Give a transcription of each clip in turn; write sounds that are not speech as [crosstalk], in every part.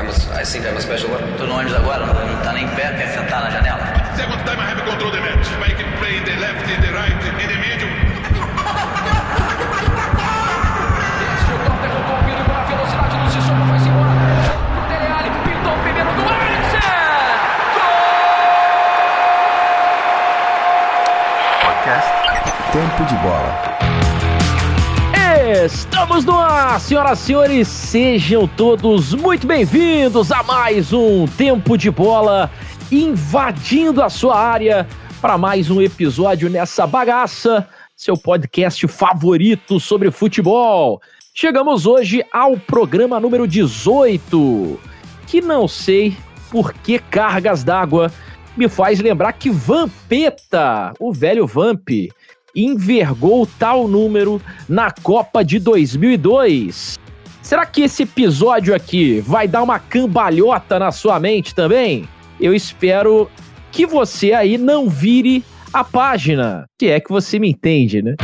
I'm a, I think I'm a special one. Tô no ônibus agora, não, não tá nem em pé, quer sentar na janela? Second time I have control the match. I can play in the left, in the right, in the middle. Tempo de Bola. Estamos no ar, senhoras e senhores, sejam todos muito bem-vindos a mais um Tempo de Bola invadindo a sua área para mais um episódio nessa bagaça, seu podcast favorito sobre futebol. Chegamos hoje ao programa número 18, que não sei por que cargas d'água me faz lembrar que Vampeta, o velho Vamp, envergou tal número na Copa de 2002. Será que esse episódio aqui vai dar uma cambalhota na sua mente também? Eu espero que você aí não vire a página, se é que você me entende, né?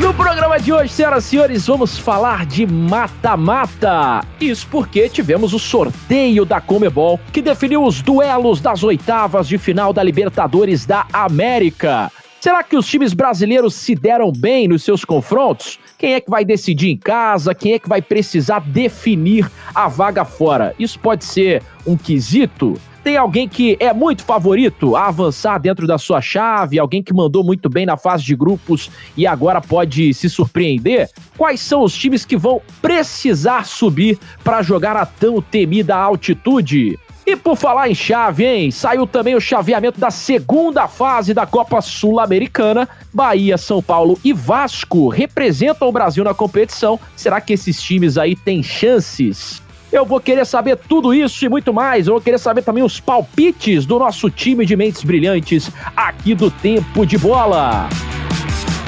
No programa de hoje, senhoras e senhores, vamos falar de mata-mata. Isso porque tivemos o sorteio da Comebol, que definiu os duelos das oitavas de final da Libertadores da América. Será que os times brasileiros se deram bem nos seus confrontos? Quem é que vai decidir em casa? Quem é que vai precisar definir a vaga fora? Isso pode ser um quesito? Tem alguém que é muito favorito a avançar dentro da sua chave? Alguém que mandou muito bem na fase de grupos e agora pode se surpreender? Quais são os times que vão precisar subir para jogar a tão temida altitude? E por falar em chave, hein? Saiu também o chaveamento da segunda fase da Copa Sul-Americana. Bahia, São Paulo e Vasco representam o Brasil na competição. Será que esses times aí têm chances? Eu vou querer saber tudo isso e muito mais. Eu vou querer saber também os palpites do nosso time de mentes brilhantes aqui do Tempo de Bola.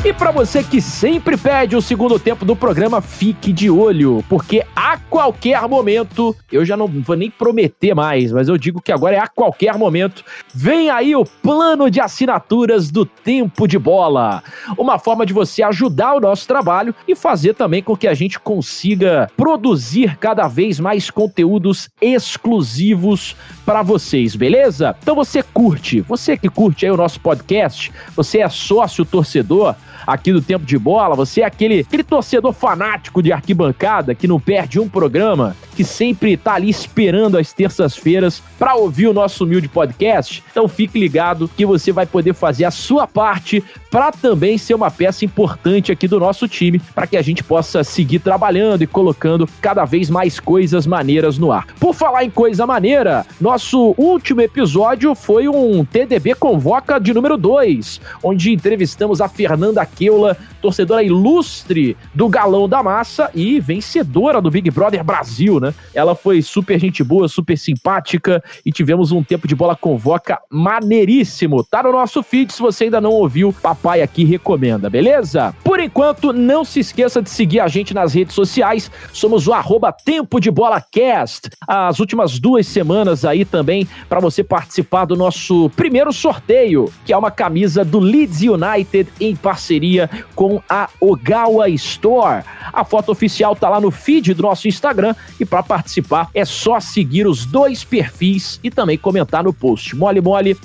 E para você que sempre pede o segundo tempo do programa, fique de olho, porque a qualquer momento, eu já não vou nem prometer mais, mas eu digo que agora é a qualquer momento, vem aí o plano de assinaturas do Tempo de Bola. Uma forma de você ajudar o nosso trabalho e fazer também com que a gente consiga produzir cada vez mais conteúdos exclusivos para vocês, beleza? Então você curte, você que curte aí o nosso podcast, você é sócio torcedor, aqui do Tempo de Bola, você é aquele, aquele torcedor fanático de arquibancada que não perde um programa, que sempre tá ali esperando às terças-feiras para ouvir o nosso humilde podcast. Então fique ligado que você vai poder fazer a sua parte para também ser uma peça importante aqui do nosso time, para que a gente possa seguir trabalhando e colocando cada vez mais coisas maneiras no ar. Por falar em coisa maneira, nosso último episódio foi um TDB Convoca de número 2, onde entrevistamos a Fernanda Keula, torcedora ilustre do Galão da Massa e vencedora do Big Brother Brasil, né? Ela foi super gente boa, super simpática e tivemos um tempo de bola convoca maneiríssimo. Tá no nosso feed, se você ainda não ouviu, papai aqui recomenda, beleza? Por enquanto, não se esqueça de seguir a gente nas redes sociais. Somos o arroba Tempo de Bola Cast. As últimas duas semanas aí também para você participar do nosso primeiro sorteio, que é uma camisa do Leeds United em parceria com a Ogawa Store. A foto oficial tá lá no feed do nosso Instagram e participar é só seguir os dois perfis e também comentar no post. Mole, mole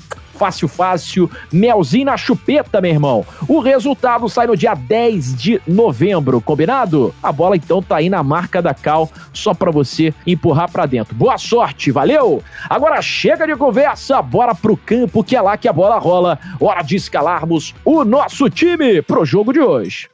fácil, fácil, melzinho na chupeta, meu irmão. O resultado sai no dia 10 de novembro, combinado? A bola então tá aí na marca da Cal, só para você empurrar para dentro. Boa sorte, valeu? Agora chega de conversa, bora pro campo que é lá que a bola rola. Hora de escalarmos o nosso time pro jogo de hoje.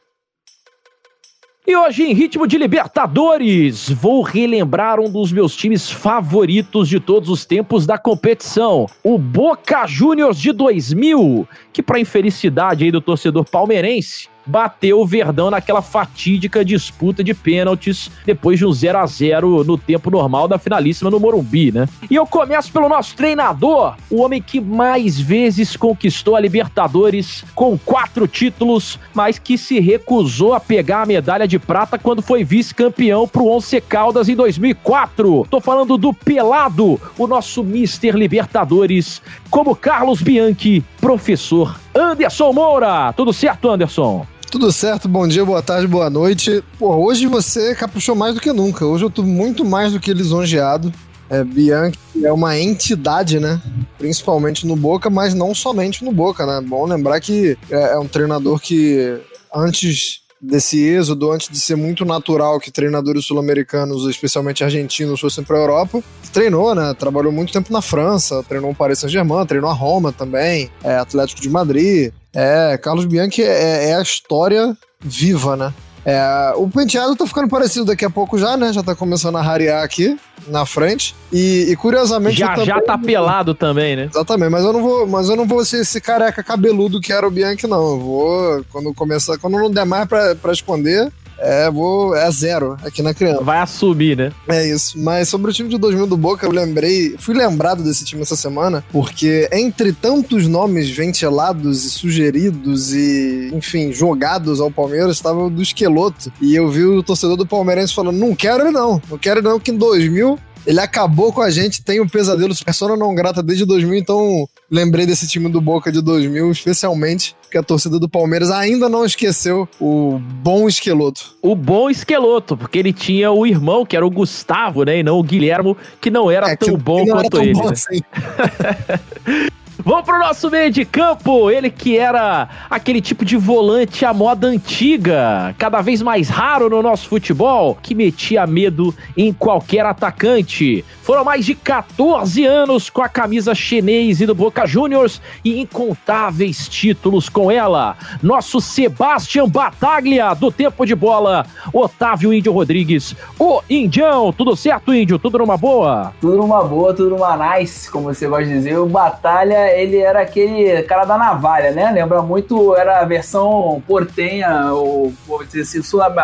E hoje, em ritmo de Libertadores, vou relembrar um dos meus times favoritos de todos os tempos da competição, o Boca Juniors de 2000, que, para infelicidade aí do torcedor palmeirense, bateu o Verdão naquela fatídica disputa de pênaltis depois de um 0 a 0 no tempo normal da finalíssima no Morumbi, né? E eu começo pelo nosso treinador, o homem que mais vezes conquistou a Libertadores com quatro títulos, mas que se recusou a pegar a medalha de prata quando foi vice-campeão pro Once Caldas em 2004. Tô falando do Pelado, o nosso Mister Libertadores, como Carlos Bianchi, professor Anderson Moura. Tudo certo, Anderson? Tudo certo, bom dia, boa tarde, boa noite. Pô, hoje você caprichou mais do que nunca. Hoje eu tô muito mais do que lisonjeado. É, Bianchi é uma entidade, né? Principalmente no Boca, mas não somente no Boca, né? Bom lembrar que é, é um treinador que antes desse êxodo, antes de ser muito natural que treinadores sul-americanos, especialmente argentinos, fossem para a Europa, treinou, né? Trabalhou muito tempo na França, treinou o Paris Saint-Germain, treinou a Roma também, é Atlético de Madrid. É, Carlos Bianchi é, é a história viva, né? É, o penteado tá ficando parecido daqui a pouco já, né? Já tá começando a rarear aqui na frente. E, e curiosamente. Já, já tá pelado também, né? Exatamente, mas eu não vou, mas eu não vou ser esse careca cabeludo que era o Bianchi, não. Eu vou. Quando começar, quando não der mais pra, pra esconder, é, vou. É zero aqui na criança. Vai assumir, né? É isso. Mas sobre o time de 2000 do Boca, eu lembrei. Fui lembrado desse time essa semana, porque entre tantos nomes ventilados e sugeridos e, enfim, jogados ao Palmeiras, estava o do Esqueloto. E eu vi o torcedor do Palmeirense falando: não quero ele não. Não quero ele não, que em 2000 ele acabou com a gente, tem o pesadelo persona não grata desde 2000, então lembrei desse time do Boca de 2000, especialmente porque a torcida do Palmeiras ainda não esqueceu o bom esqueloto. O bom esqueloto, porque ele tinha o irmão, que era o Gustavo, né, e não o Guilhermo, que não era é, tão que, bom que quanto tão ele. Bom né? assim. [laughs] Vamos pro nosso meio de campo. Ele que era aquele tipo de volante à moda antiga, cada vez mais raro no nosso futebol, que metia medo em qualquer atacante. Foram mais de 14 anos com a camisa chinês e do Boca Juniors e incontáveis títulos com ela. Nosso Sebastian Bataglia, do tempo de bola, Otávio Índio Rodrigues, o Indião. Tudo certo, Índio? Tudo numa boa? Tudo numa boa, tudo numa nice, como você gosta de dizer. O Batalha, ele era aquele cara da navalha, né? Lembra muito, era a versão portenha, ou, vou dizer assim,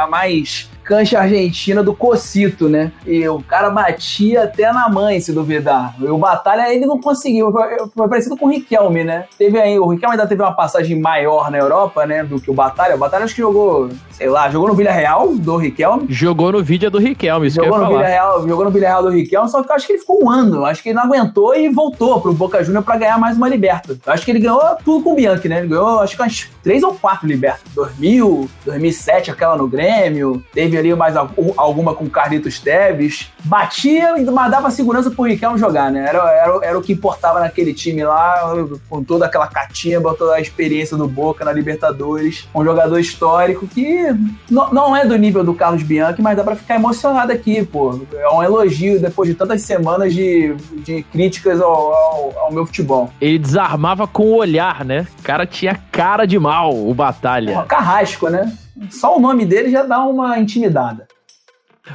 mais cancha argentina do Cocito, né? E o cara batia até na mãe, se duvidar. E o Batalha, ele não conseguiu. Foi parecido com o Riquelme, né? Teve aí, o Riquelme ainda teve uma passagem maior na Europa, né? Do que o Batalha. O Batalha acho que jogou, sei lá, jogou no Villarreal do Riquelme. Jogou no vídeo do Riquelme, isso jogou no Villarreal, Jogou no Villarreal do Riquelme, só que eu acho que ele ficou um ano. Acho que ele não aguentou e voltou pro Boca Juniors pra ganhar mais uma Liberta. Eu acho que ele ganhou tudo com o Bianchi, né? Ele ganhou, acho que umas três ou quatro Liberta. 2000, 2007, aquela no Grêmio. Teve teve ali mais alguma com Carlitos Teves. Batia, mas dava segurança pro Riquelme jogar, né? Era, era, era o que importava naquele time lá, com toda aquela catimba, toda a experiência do Boca na Libertadores. Um jogador histórico que não é do nível do Carlos Bianchi, mas dá pra ficar emocionado aqui, pô. É um elogio depois de tantas semanas de, de críticas ao, ao, ao meu futebol. Ele desarmava com o olhar, né? O cara tinha cara de mal, o Batalha. É, carrasco, né? Só o nome dele já dá uma intimidada.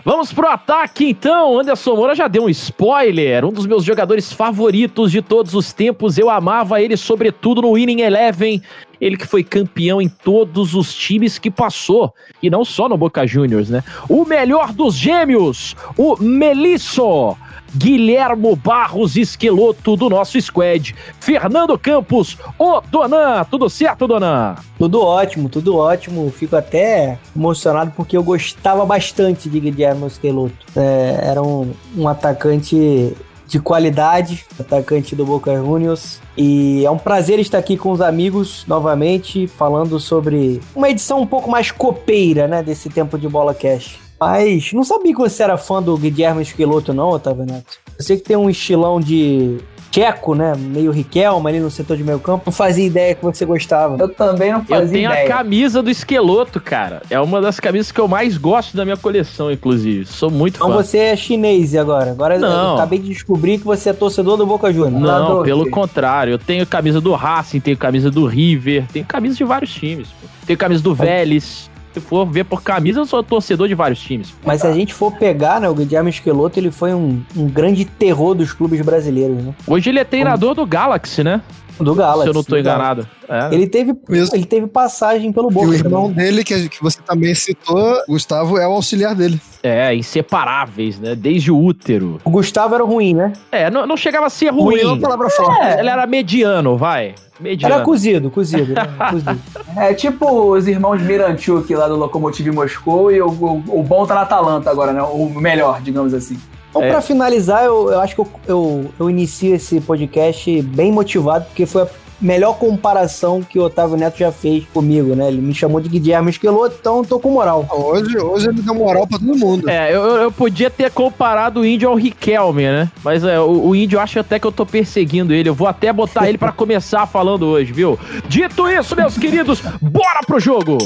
Vamos pro ataque então. Anderson Moura já deu um spoiler. Um dos meus jogadores favoritos de todos os tempos. Eu amava ele, sobretudo no Winning Eleven. Ele que foi campeão em todos os times que passou. E não só no Boca Juniors, né? O melhor dos gêmeos, o Melisso. Guilhermo Barros Esqueloto do nosso squad. Fernando Campos, o Donan. Tudo certo, Donan? Tudo ótimo, tudo ótimo. Fico até emocionado porque eu gostava bastante de Guilhermo Esqueloto. É, era um, um atacante de qualidade, atacante do Boca Juniors. E é um prazer estar aqui com os amigos novamente, falando sobre uma edição um pouco mais copeira, né, desse tempo de bola cash. Mas não sabia que você era fã do Guilherme Esqueloto, não, Otávio Neto. Eu sei que tem um estilão de Tcheco, né? Meio Riquelme ali no setor de meio campo. Não fazia ideia que você gostava. Eu também não fazia ideia. Eu tenho ideia. a camisa do Esqueloto, cara. É uma das camisas que eu mais gosto da minha coleção, inclusive. Sou muito então fã. Então você é chinês agora. Agora não. eu acabei de descobrir que você é torcedor do Boca Juniors. Não, pelo contrário. Eu tenho camisa do Racing, tenho camisa do River, tenho camisa de vários times. Tenho camisa do Vélez se for ver por camisa, eu sou torcedor de vários times. Mas se a gente for pegar, né, o Guilherme Esqueloto, ele foi um, um grande terror dos clubes brasileiros, né? Hoje ele é treinador do Galaxy, né? Do Galaxy. Se eu não tô enganado. É. Ele, teve, ele teve passagem pelo Boca. E o irmão também. dele, que, que você também citou, Gustavo, é o auxiliar dele. É, inseparáveis, né? Desde o útero. O Gustavo era ruim, né? É, não, não chegava a ser ruim. Ruim é uma palavra forte. É, ele era mediano, vai. Mediano. Era cozido, cozido. Né? [laughs] cozido. É tipo os irmãos Miranchuk lá do Lokomotiv Moscou e o, o, o bom tá na Atalanta agora, né? O melhor, digamos assim. Então, é. para finalizar, eu, eu acho que eu, eu, eu inicio esse podcast bem motivado, porque foi a melhor comparação que o Otávio Neto já fez comigo, né? Ele me chamou de Guilherme Esqueloto, então eu tô com moral. Hoje, hoje ele deu moral pra todo mundo. É, eu, eu podia ter comparado o índio ao Riquelme, né? Mas é, o, o índio acha até que eu tô perseguindo ele. Eu vou até botar ele para começar falando hoje, viu? Dito isso, meus queridos, bora pro jogo!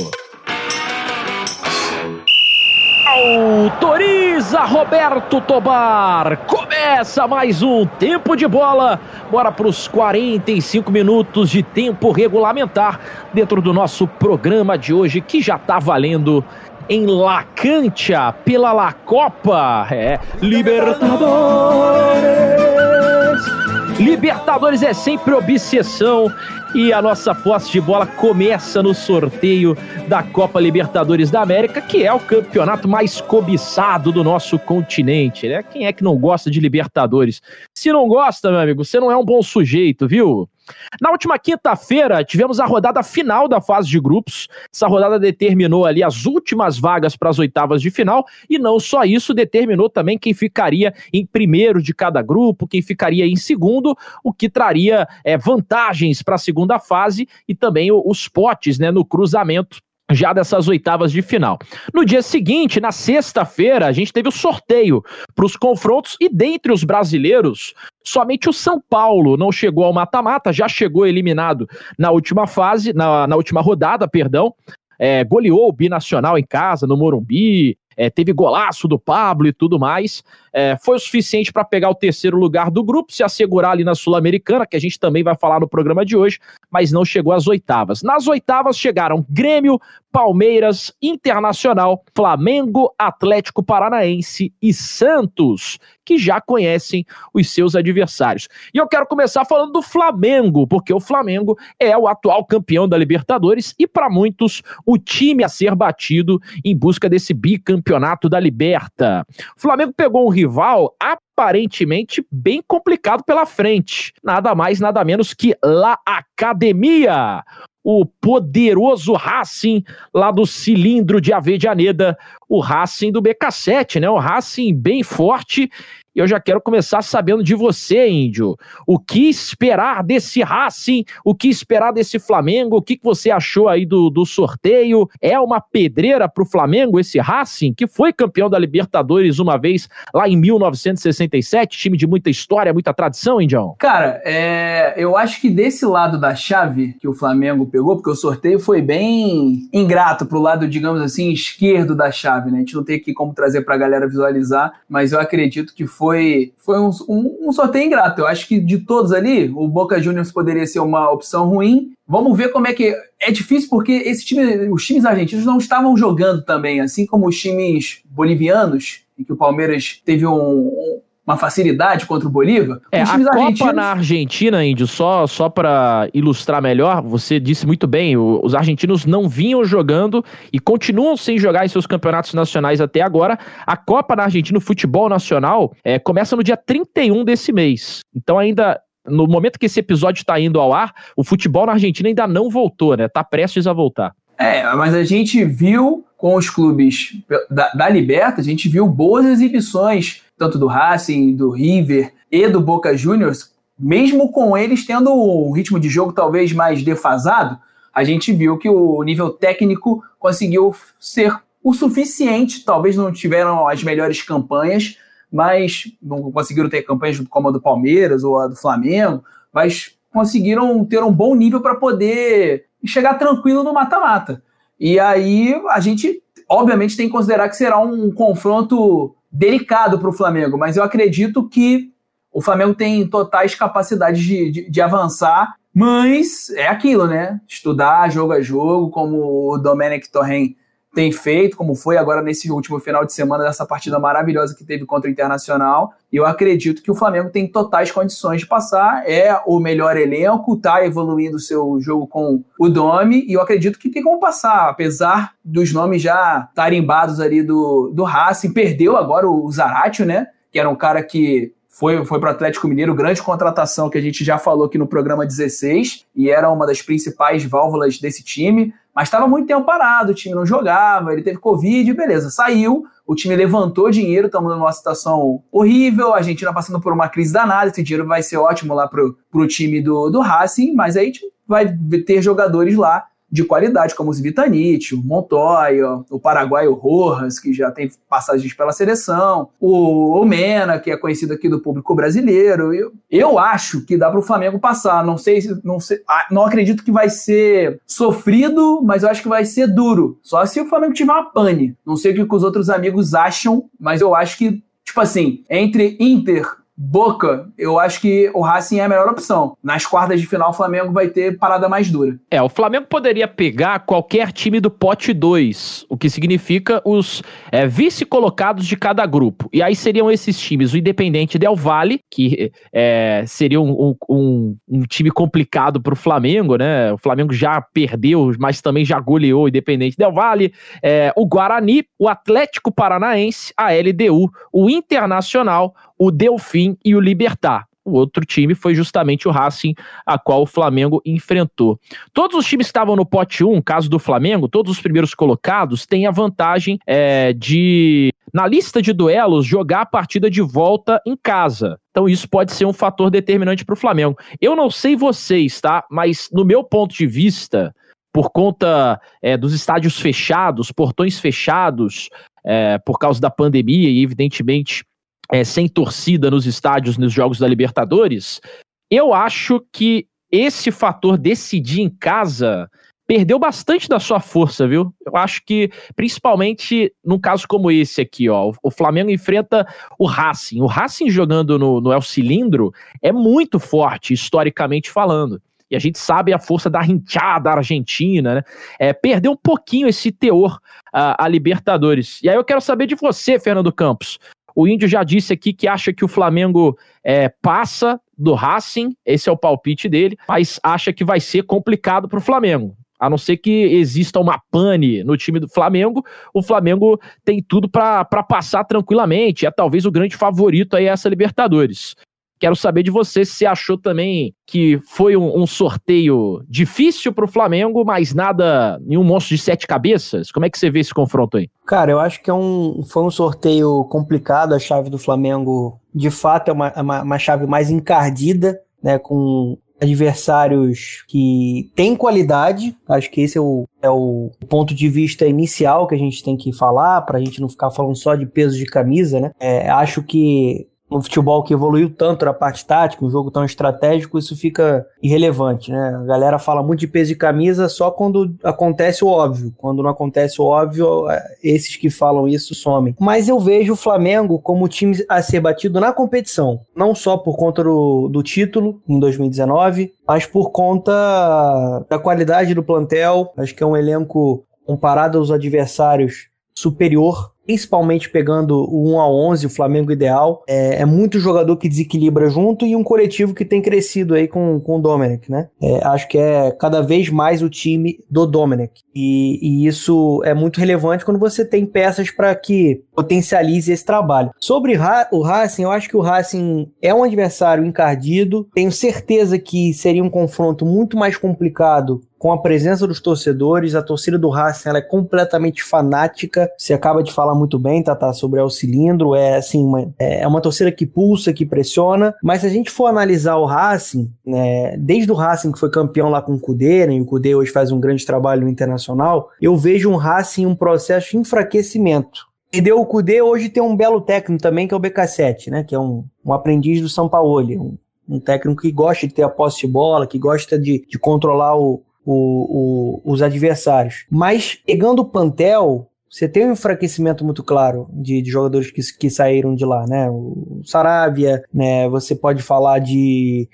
Autoriza Roberto Tobar. Começa mais um tempo de bola. Bora para os 45 minutos de tempo regulamentar dentro do nosso programa de hoje que já tá valendo em La Cancha pela La Copa. É Libertadores. Libertadores é sempre obsessão e a nossa posse de bola começa no sorteio da Copa Libertadores da América, que é o campeonato mais cobiçado do nosso continente, né? Quem é que não gosta de Libertadores? Se não gosta, meu amigo, você não é um bom sujeito, viu? Na última quinta-feira, tivemos a rodada final da fase de grupos. Essa rodada determinou ali as últimas vagas para as oitavas de final, e não só isso, determinou também quem ficaria em primeiro de cada grupo, quem ficaria em segundo, o que traria é, vantagens para a segunda fase e também os potes né, no cruzamento já dessas oitavas de final. No dia seguinte, na sexta-feira, a gente teve o sorteio para os confrontos e dentre os brasileiros, somente o São Paulo não chegou ao mata-mata, já chegou eliminado na última fase, na, na última rodada, perdão. É, goleou o Binacional em casa, no Morumbi, é, teve golaço do Pablo e tudo mais. É, foi o suficiente para pegar o terceiro lugar do grupo, se assegurar ali na Sul-Americana, que a gente também vai falar no programa de hoje, mas não chegou às oitavas. Nas oitavas chegaram Grêmio, Palmeiras, Internacional, Flamengo, Atlético Paranaense e Santos, que já conhecem os seus adversários. E eu quero começar falando do Flamengo, porque o Flamengo é o atual campeão da Libertadores e, para muitos, o time a ser batido em busca desse bicampeonato da Liberta. O Flamengo pegou um rival aparentemente bem complicado pela frente. Nada mais, nada menos que La Academia, o poderoso Racing lá do cilindro de Avejaneda, o Racing do BK7, né? O Racing bem forte e eu já quero começar sabendo de você, Índio. O que esperar desse Racing? O que esperar desse Flamengo? O que você achou aí do, do sorteio? É uma pedreira para o Flamengo esse Racing, que foi campeão da Libertadores uma vez lá em 1967? Time de muita história, muita tradição, Índio? Cara, é, eu acho que desse lado da chave que o Flamengo pegou, porque o sorteio foi bem ingrato pro lado, digamos assim, esquerdo da chave, né? A gente não tem aqui como trazer pra galera visualizar, mas eu acredito que foi foi, foi um, um, um, sorteio ingrato. Eu acho que de todos ali, o Boca Juniors poderia ser uma opção ruim. Vamos ver como é que. É difícil porque esse time, os times argentinos não estavam jogando também, assim como os times bolivianos, em que o Palmeiras teve um, uma facilidade contra o Bolívar. É, a Copa na Argentina, Índio, só, só para ilustrar melhor, você disse muito bem, o, os argentinos não vinham jogando e continuam sem jogar em seus campeonatos nacionais até agora. A Copa na Argentina, o futebol nacional, é, começa no dia 31 desse mês. Então ainda no momento que esse episódio está indo ao ar, o futebol na Argentina ainda não voltou, né? Tá prestes a voltar. É, mas a gente viu com os clubes da, da Liberta, a gente viu boas exibições tanto do Racing, do River e do Boca Juniors, mesmo com eles tendo um ritmo de jogo talvez mais defasado, a gente viu que o nível técnico conseguiu ser o suficiente. Talvez não tiveram as melhores campanhas, mas não conseguiram ter campanhas como a do Palmeiras ou a do Flamengo, mas conseguiram ter um bom nível para poder chegar tranquilo no mata-mata. E aí a gente, obviamente, tem que considerar que será um confronto delicado para o Flamengo, mas eu acredito que o Flamengo tem totais capacidades de, de, de, avançar, mas é aquilo, né? Estudar jogo a jogo, como o Domenech Torren tem feito, como foi agora nesse último final de semana dessa partida maravilhosa que teve contra o Internacional. E eu acredito que o Flamengo tem totais condições de passar, é o melhor elenco, tá evoluindo o seu jogo com o Domi, e eu acredito que tem como passar, apesar dos nomes já tarimbados ali do, do Racing, perdeu agora o Zaratio, né? Que era um cara que foi, foi para o Atlético Mineiro, grande contratação que a gente já falou aqui no programa 16, e era uma das principais válvulas desse time Mas estava muito tempo parado, o time não jogava, ele teve Covid, beleza, saiu, o time levantou dinheiro, estamos numa situação horrível, a Argentina passando por uma crise danada, esse dinheiro vai ser ótimo lá pro, pro time do, do Racing, mas aí tipo, vai ter jogadores lá de qualidade, como o Zivitanite, o Montoya, o paraguaio Rojas, que já tem passagens pela seleção, o, o Mena, que é conhecido aqui do público brasileiro. Eu, eu acho que dá para o Flamengo passar. Não sei, não sei, ah, não acredito que vai ser sofrido, mas eu acho que vai ser duro. Só se o Flamengo tiver uma pane. Não sei o que os outros amigos acham, mas eu acho que tipo assim, entre Inter, Boca, eu acho que o Racing é a melhor opção. Nas quartas de final, o Flamengo vai ter parada mais dura. É, o Flamengo poderia pegar qualquer time do pote 2, o que significa os é, vice-colocados de cada grupo. E aí seriam esses times: o Independente Del Valle, que é, seria um, um, um time complicado para o Flamengo, né? O Flamengo já perdeu, mas também já goleou o Independente Del Valle. É, o Guarani, o Atlético Paranaense, a LDU, o Internacional, o Delfim e o Libertar. O outro time foi justamente o Racing, a qual o Flamengo enfrentou. Todos os times que estavam no pote 1, caso do Flamengo, todos os primeiros colocados, têm a vantagem é, de, na lista de duelos, jogar a partida de volta em casa. Então isso pode ser um fator determinante para o Flamengo. Eu não sei vocês, tá? Mas no meu ponto de vista, por conta é, dos estádios fechados, portões fechados, é, por causa da pandemia e, evidentemente, é, sem torcida nos estádios nos Jogos da Libertadores, eu acho que esse fator decidir em casa perdeu bastante da sua força, viu? Eu acho que, principalmente num caso como esse aqui, ó, o Flamengo enfrenta o Racing. O Racing jogando no, no El Cilindro é muito forte, historicamente falando. E a gente sabe a força da rinchada argentina, né? É, perdeu um pouquinho esse teor a, a Libertadores. E aí eu quero saber de você, Fernando Campos. O Índio já disse aqui que acha que o Flamengo é, passa do Racing, esse é o palpite dele, mas acha que vai ser complicado para o Flamengo. A não ser que exista uma pane no time do Flamengo, o Flamengo tem tudo para passar tranquilamente. É talvez o grande favorito aí essa Libertadores. Quero saber de você se achou também que foi um, um sorteio difícil para o Flamengo, mas nada, nenhum monstro de sete cabeças. Como é que você vê esse confronto aí? Cara, eu acho que é um, foi um sorteio complicado. A chave do Flamengo, de fato, é uma, é uma, uma chave mais encardida, né, com adversários que têm qualidade. Acho que esse é o, é o ponto de vista inicial que a gente tem que falar, para a gente não ficar falando só de peso de camisa, né? É, acho que no futebol que evoluiu tanto na parte tática, um jogo tão estratégico, isso fica irrelevante, né? A galera fala muito de peso de camisa só quando acontece o óbvio. Quando não acontece o óbvio, é, esses que falam isso somem. Mas eu vejo o Flamengo como time a ser batido na competição, não só por conta do, do título em 2019, mas por conta da qualidade do plantel. Acho que é um elenco comparado aos adversários superior principalmente pegando o 1 a 11 o Flamengo ideal. É, é, muito jogador que desequilibra junto e um coletivo que tem crescido aí com, com o Dominic, né? É, acho que é cada vez mais o time do Dominic. E, e isso é muito relevante quando você tem peças para que potencialize esse trabalho. Sobre o Racing, eu acho que o Racing é um adversário encardido. Tenho certeza que seria um confronto muito mais complicado com a presença dos torcedores. A torcida do Racing ela é completamente fanática. Você acaba de falar muito bem, Tata, sobre o cilindro. É assim, uma, é uma torcida que pulsa, que pressiona. Mas se a gente for analisar o Racing, né, desde o Racing que foi campeão lá com o Cudê, né, e o Cudê hoje faz um grande trabalho internacional, eu vejo um Racing um processo de enfraquecimento. Perdeu o Cudê, hoje tem um belo técnico também, que é o BK7, né? Que é um, um aprendiz do São Paulo. Um, um técnico que gosta de ter a posse de bola, que gosta de, de controlar o, o, o, os adversários. Mas pegando o Pantel, você tem um enfraquecimento muito claro de, de, jogadores que, que saíram de lá, né? O Saravia, né? Você pode falar de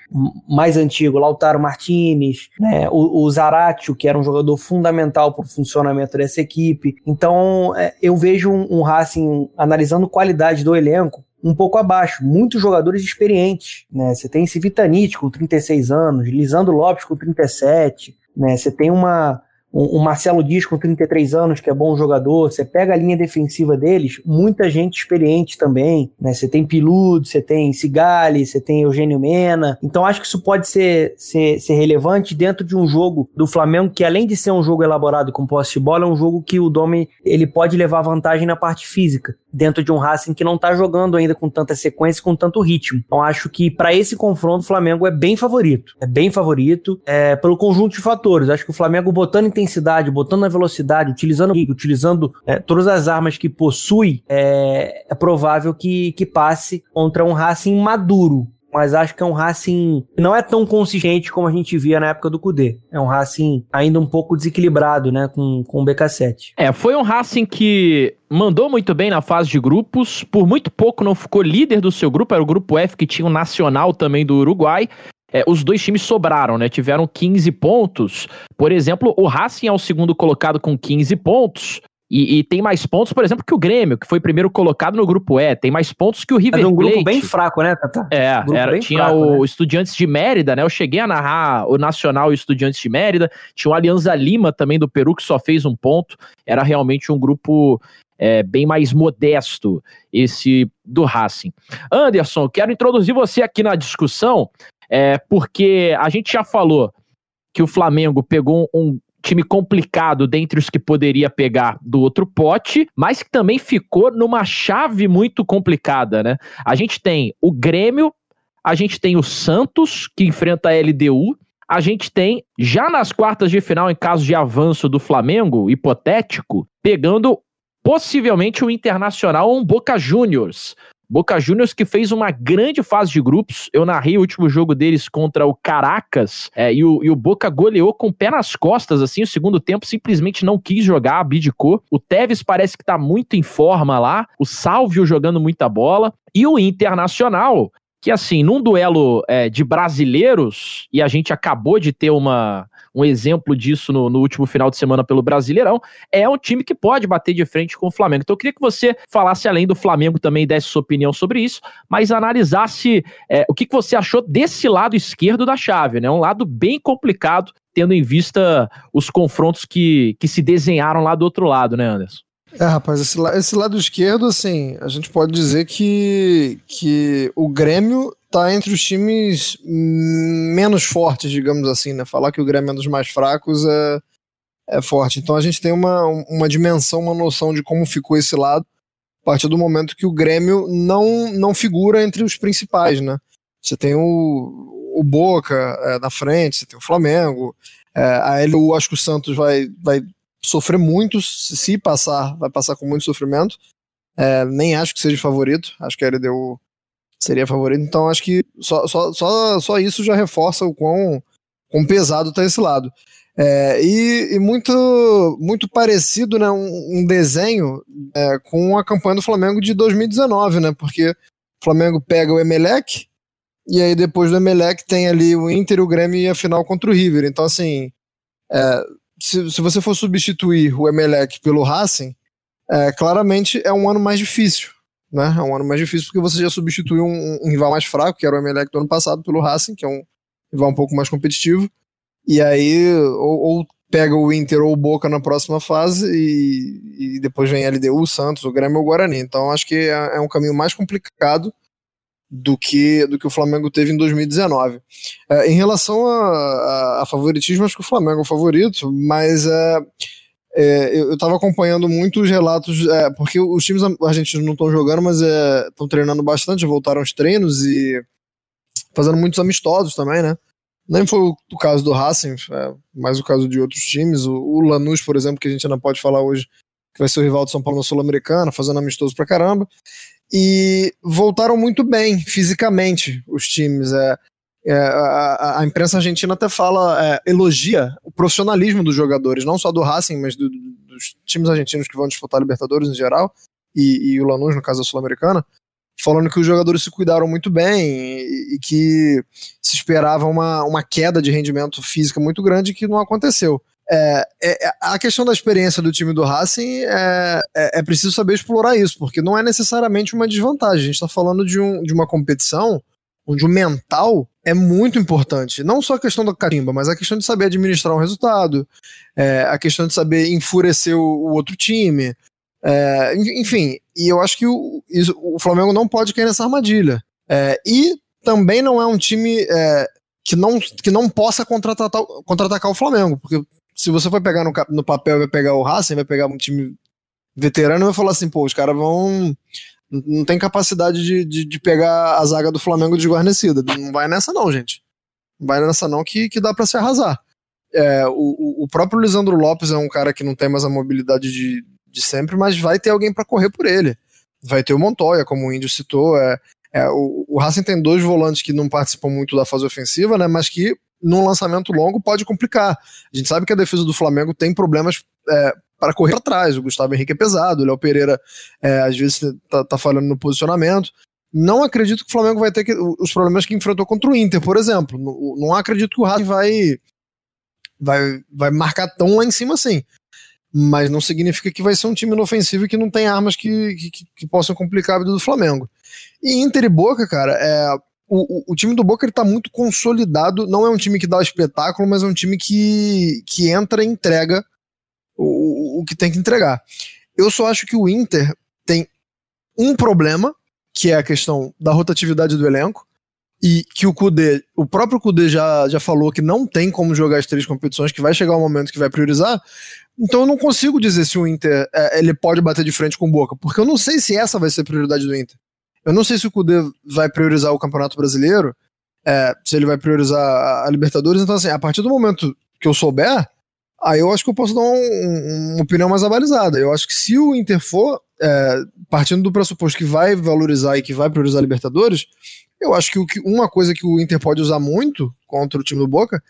mais antigo, Lautaro Martinez, né? O, o Zaratio, que era um jogador fundamental para o funcionamento dessa equipe. Então, é, eu vejo um, um Racing analisando qualidade do elenco um pouco abaixo, muitos jogadores experientes, né? Você tem esse Vitanite com 36 anos, Lisandro Lopes com 37, né? Você tem uma, o, Marcelo Dias com 33 anos, que é bom jogador, você pega a linha defensiva deles, muita gente experiente também, né? Você tem Piludo, você tem Cigali, você tem Eugênio Mena. Então acho que isso pode ser, ser, ser relevante dentro de um jogo do Flamengo que além de ser um jogo elaborado com posse de bola, é um jogo que o Domi ele pode levar vantagem na parte física, dentro de um Racing que não está jogando ainda com tanta sequência, com tanto ritmo. Então acho que para esse confronto o Flamengo é bem favorito. É bem favorito é, pelo conjunto de fatores. Acho que o Flamengo botando intensidade, botando a velocidade, utilizando utilizando é, todas as armas que possui, é, é provável que, que passe contra um Racing maduro mas acho que é um Racing que não é tão consistente como a gente via na época do Cudê. É um Racing ainda um pouco desequilibrado, né, com, com o BK7. É, foi um Racing que mandou muito bem na fase de grupos, por muito pouco não ficou líder do seu grupo, era o grupo F que tinha o Nacional também do Uruguai, é, os dois times sobraram, né? Tiveram 15 pontos. Por exemplo, o Racing é o segundo colocado com 15 pontos. E, e, tem mais pontos, por exemplo, que o Grêmio, que foi primeiro colocado no grupo E. Tem mais pontos que o River Plate. um grupo bem fraco, né, Tata? É, era, tinha fraco, o né? Estudiantes de Mérida, né? Eu cheguei a narrar o Nacional e o Estudiantes de Mérida. Tinha o Alianza Lima também do Peru, que só fez um ponto. Era realmente um grupo é, bem mais modesto, esse do Racing. Anderson, quero introduzir você aqui na discussão, é, porque a gente já falou que o Flamengo pegou um time complicado dentre os que poderia pegar do outro pote, mas que também ficou numa chave muito complicada, né? A gente tem o Grêmio, a gente tem o Santos, que enfrenta a LDU, a gente tem, já nas quartas de final, em caso de avanço do Flamengo, hipotético, pegando possivelmente o Internacional ou um Boca Juniors. Boca Juniors que fez uma grande fase de grupos. Eu narrei o último jogo deles contra o Caracas é, e, o, e, o, Boca goleou com o pé nas costas, assim, o segundo tempo simplesmente não quis jogar, abdicou. O Tevez parece que tá muito em forma lá, o Salvio jogando muita bola. E o Internacional, que assim, num duelo é, de brasileiros, e a gente acabou de ter uma um exemplo disso no, no, último final de semana pelo Brasileirão, é um time que pode bater de frente com o Flamengo. Então eu queria que você falasse além do Flamengo também, desse sua opinião sobre isso, mas analisasse é, o que, que você achou desse lado esquerdo da chave, né? Um lado bem complicado, tendo em vista os confrontos que, que se desenharam lá do outro lado, né, Anderson? É, rapaz, esse, esse, lado esquerdo, assim, a gente pode dizer que, que o Grêmio tá entre os times menos fortes, digamos assim, né? Falar que o Grêmio é um dos mais fracos é, é forte. Então a gente tem uma, uma dimensão, uma noção de como ficou esse lado a partir do momento que o Grêmio não, não figura entre os principais, né? Você tem o, o Boca é, na frente, você tem o Flamengo, é, a LU, acho que o Santos vai, vai sofrer muito, se passar, vai passar com muito sofrimento. É, nem acho que seja favorito, acho que a LDU seria favorito. Então acho que só, só, só, só isso já reforça o quão, quão pesado tá esse lado. É, e, e, muito, muito parecido, né, um, um desenho é, com a campanha do Flamengo de 2019, né, porque o Flamengo pega o Emelec e aí depois do Emelec tem ali o Inter, o Grêmio e a final contra o River. Então, assim, é, se, se você for substituir o Emelec pelo Racing, é, claramente é um ano mais difícil né? É um ano mais difícil porque você já substituiu um, um rival mais fraco, que era o Emelec do ano passado, pelo Racing, que é um rival um pouco mais competitivo. E aí, ou, ou pega o Inter ou o Boca na próxima fase e, e depois vem LDU, o Santos, o Grêmio ou o Guarani. Então acho que é, é, um caminho mais complicado do que, do que o Flamengo teve em 2019. É, em relação a, a, a, favoritismo, acho que o Flamengo é o favorito, mas é, é, eu estava acompanhando muito os relatos, é, porque os times argentinos não estão jogando, mas estão é, treinando bastante, voltaram aos treinos e fazendo muitos amistosos também, né? Nem foi o, caso do Racing, é, mas o caso de outros times. O, o, Lanús, por exemplo, que a gente ainda pode falar hoje, que vai ser o rival de São Paulo na Sul-Americana, fazendo amistoso pra caramba. E voltaram muito bem fisicamente os times. É, é, a, a, imprensa argentina até fala, é, elogia o profissionalismo dos jogadores, não só do Racing, mas do, dos times argentinos que vão disputar a Libertadores em geral, e, e o Lanús, no caso da Sul-Americana, falando que os jogadores se cuidaram muito bem e, e, que se esperava uma, uma queda de rendimento física muito grande que não aconteceu. É, é, é, a questão da experiência do time do Racing é, é, é, preciso saber explorar isso, porque não é necessariamente uma desvantagem. A gente está falando de, um, de uma competição onde o mental é muito importante. Não só a questão da carimba, mas a questão de saber administrar um resultado, é, a questão de saber enfurecer o, o outro time. É, enfim, e eu acho que o, o, Flamengo não pode cair nessa armadilha. É, e também não é um time é, que, não, que não possa contra-atacar contra o Flamengo, porque se você for pegar no, no papel vai pegar o Racing, vai pegar um time veterano vai falar assim, pô, os caras vão não tem capacidade de, de, de, pegar a zaga do Flamengo desguarnecida. Não vai nessa, não, gente. Não vai nessa, não, que, que dá para se arrasar. É, o, o próprio Lisandro Lopes é um cara que não tem mais a mobilidade de, de sempre, mas vai ter alguém para correr por ele. Vai ter o Montoya, como o Índio citou. É, é, o, o Racing tem dois volantes que não participam muito da fase ofensiva, né, mas que num lançamento longo pode complicar. A gente sabe que a defesa do Flamengo tem problemas é, para correr para trás. O Gustavo Henrique é pesado, o Léo Pereira é, às vezes tá, tá falhando no posicionamento. Não acredito que o Flamengo vai ter que, os problemas que enfrentou contra o Inter, por exemplo. Não, não acredito que o Racing vai, vai, vai marcar tão lá em cima assim. Mas não significa que vai ser um time inofensivo e que não tem armas que, que, que possam complicar a vida do Flamengo. E Inter e Boca, cara, é, o, o, o, time do Boca ele tá muito consolidado. Não é um time que dá o espetáculo, mas é um time que, que entra e entrega o, o que tem que entregar. Eu só acho que o Inter tem um problema, que é a questão da rotatividade do elenco, e que o Kudê, o próprio Kudê já, já falou que não tem como jogar as três competições, que vai chegar um momento que vai priorizar. Então eu não consigo dizer se o Inter é, ele pode bater de frente com o Boca, porque eu não sei se essa vai ser a prioridade do Inter. Eu não sei se o Kudê vai priorizar o Campeonato Brasileiro, é, se ele vai priorizar a Libertadores. Então, assim, a partir do momento que eu souber, Aí eu acho que eu posso dar um, uma opinião mais avalizada. Eu acho que se o Inter for, é, partindo do pressuposto que vai valorizar e que vai priorizar a Libertadores, eu acho que, o que uma coisa que o Inter pode usar muito contra o time do Boca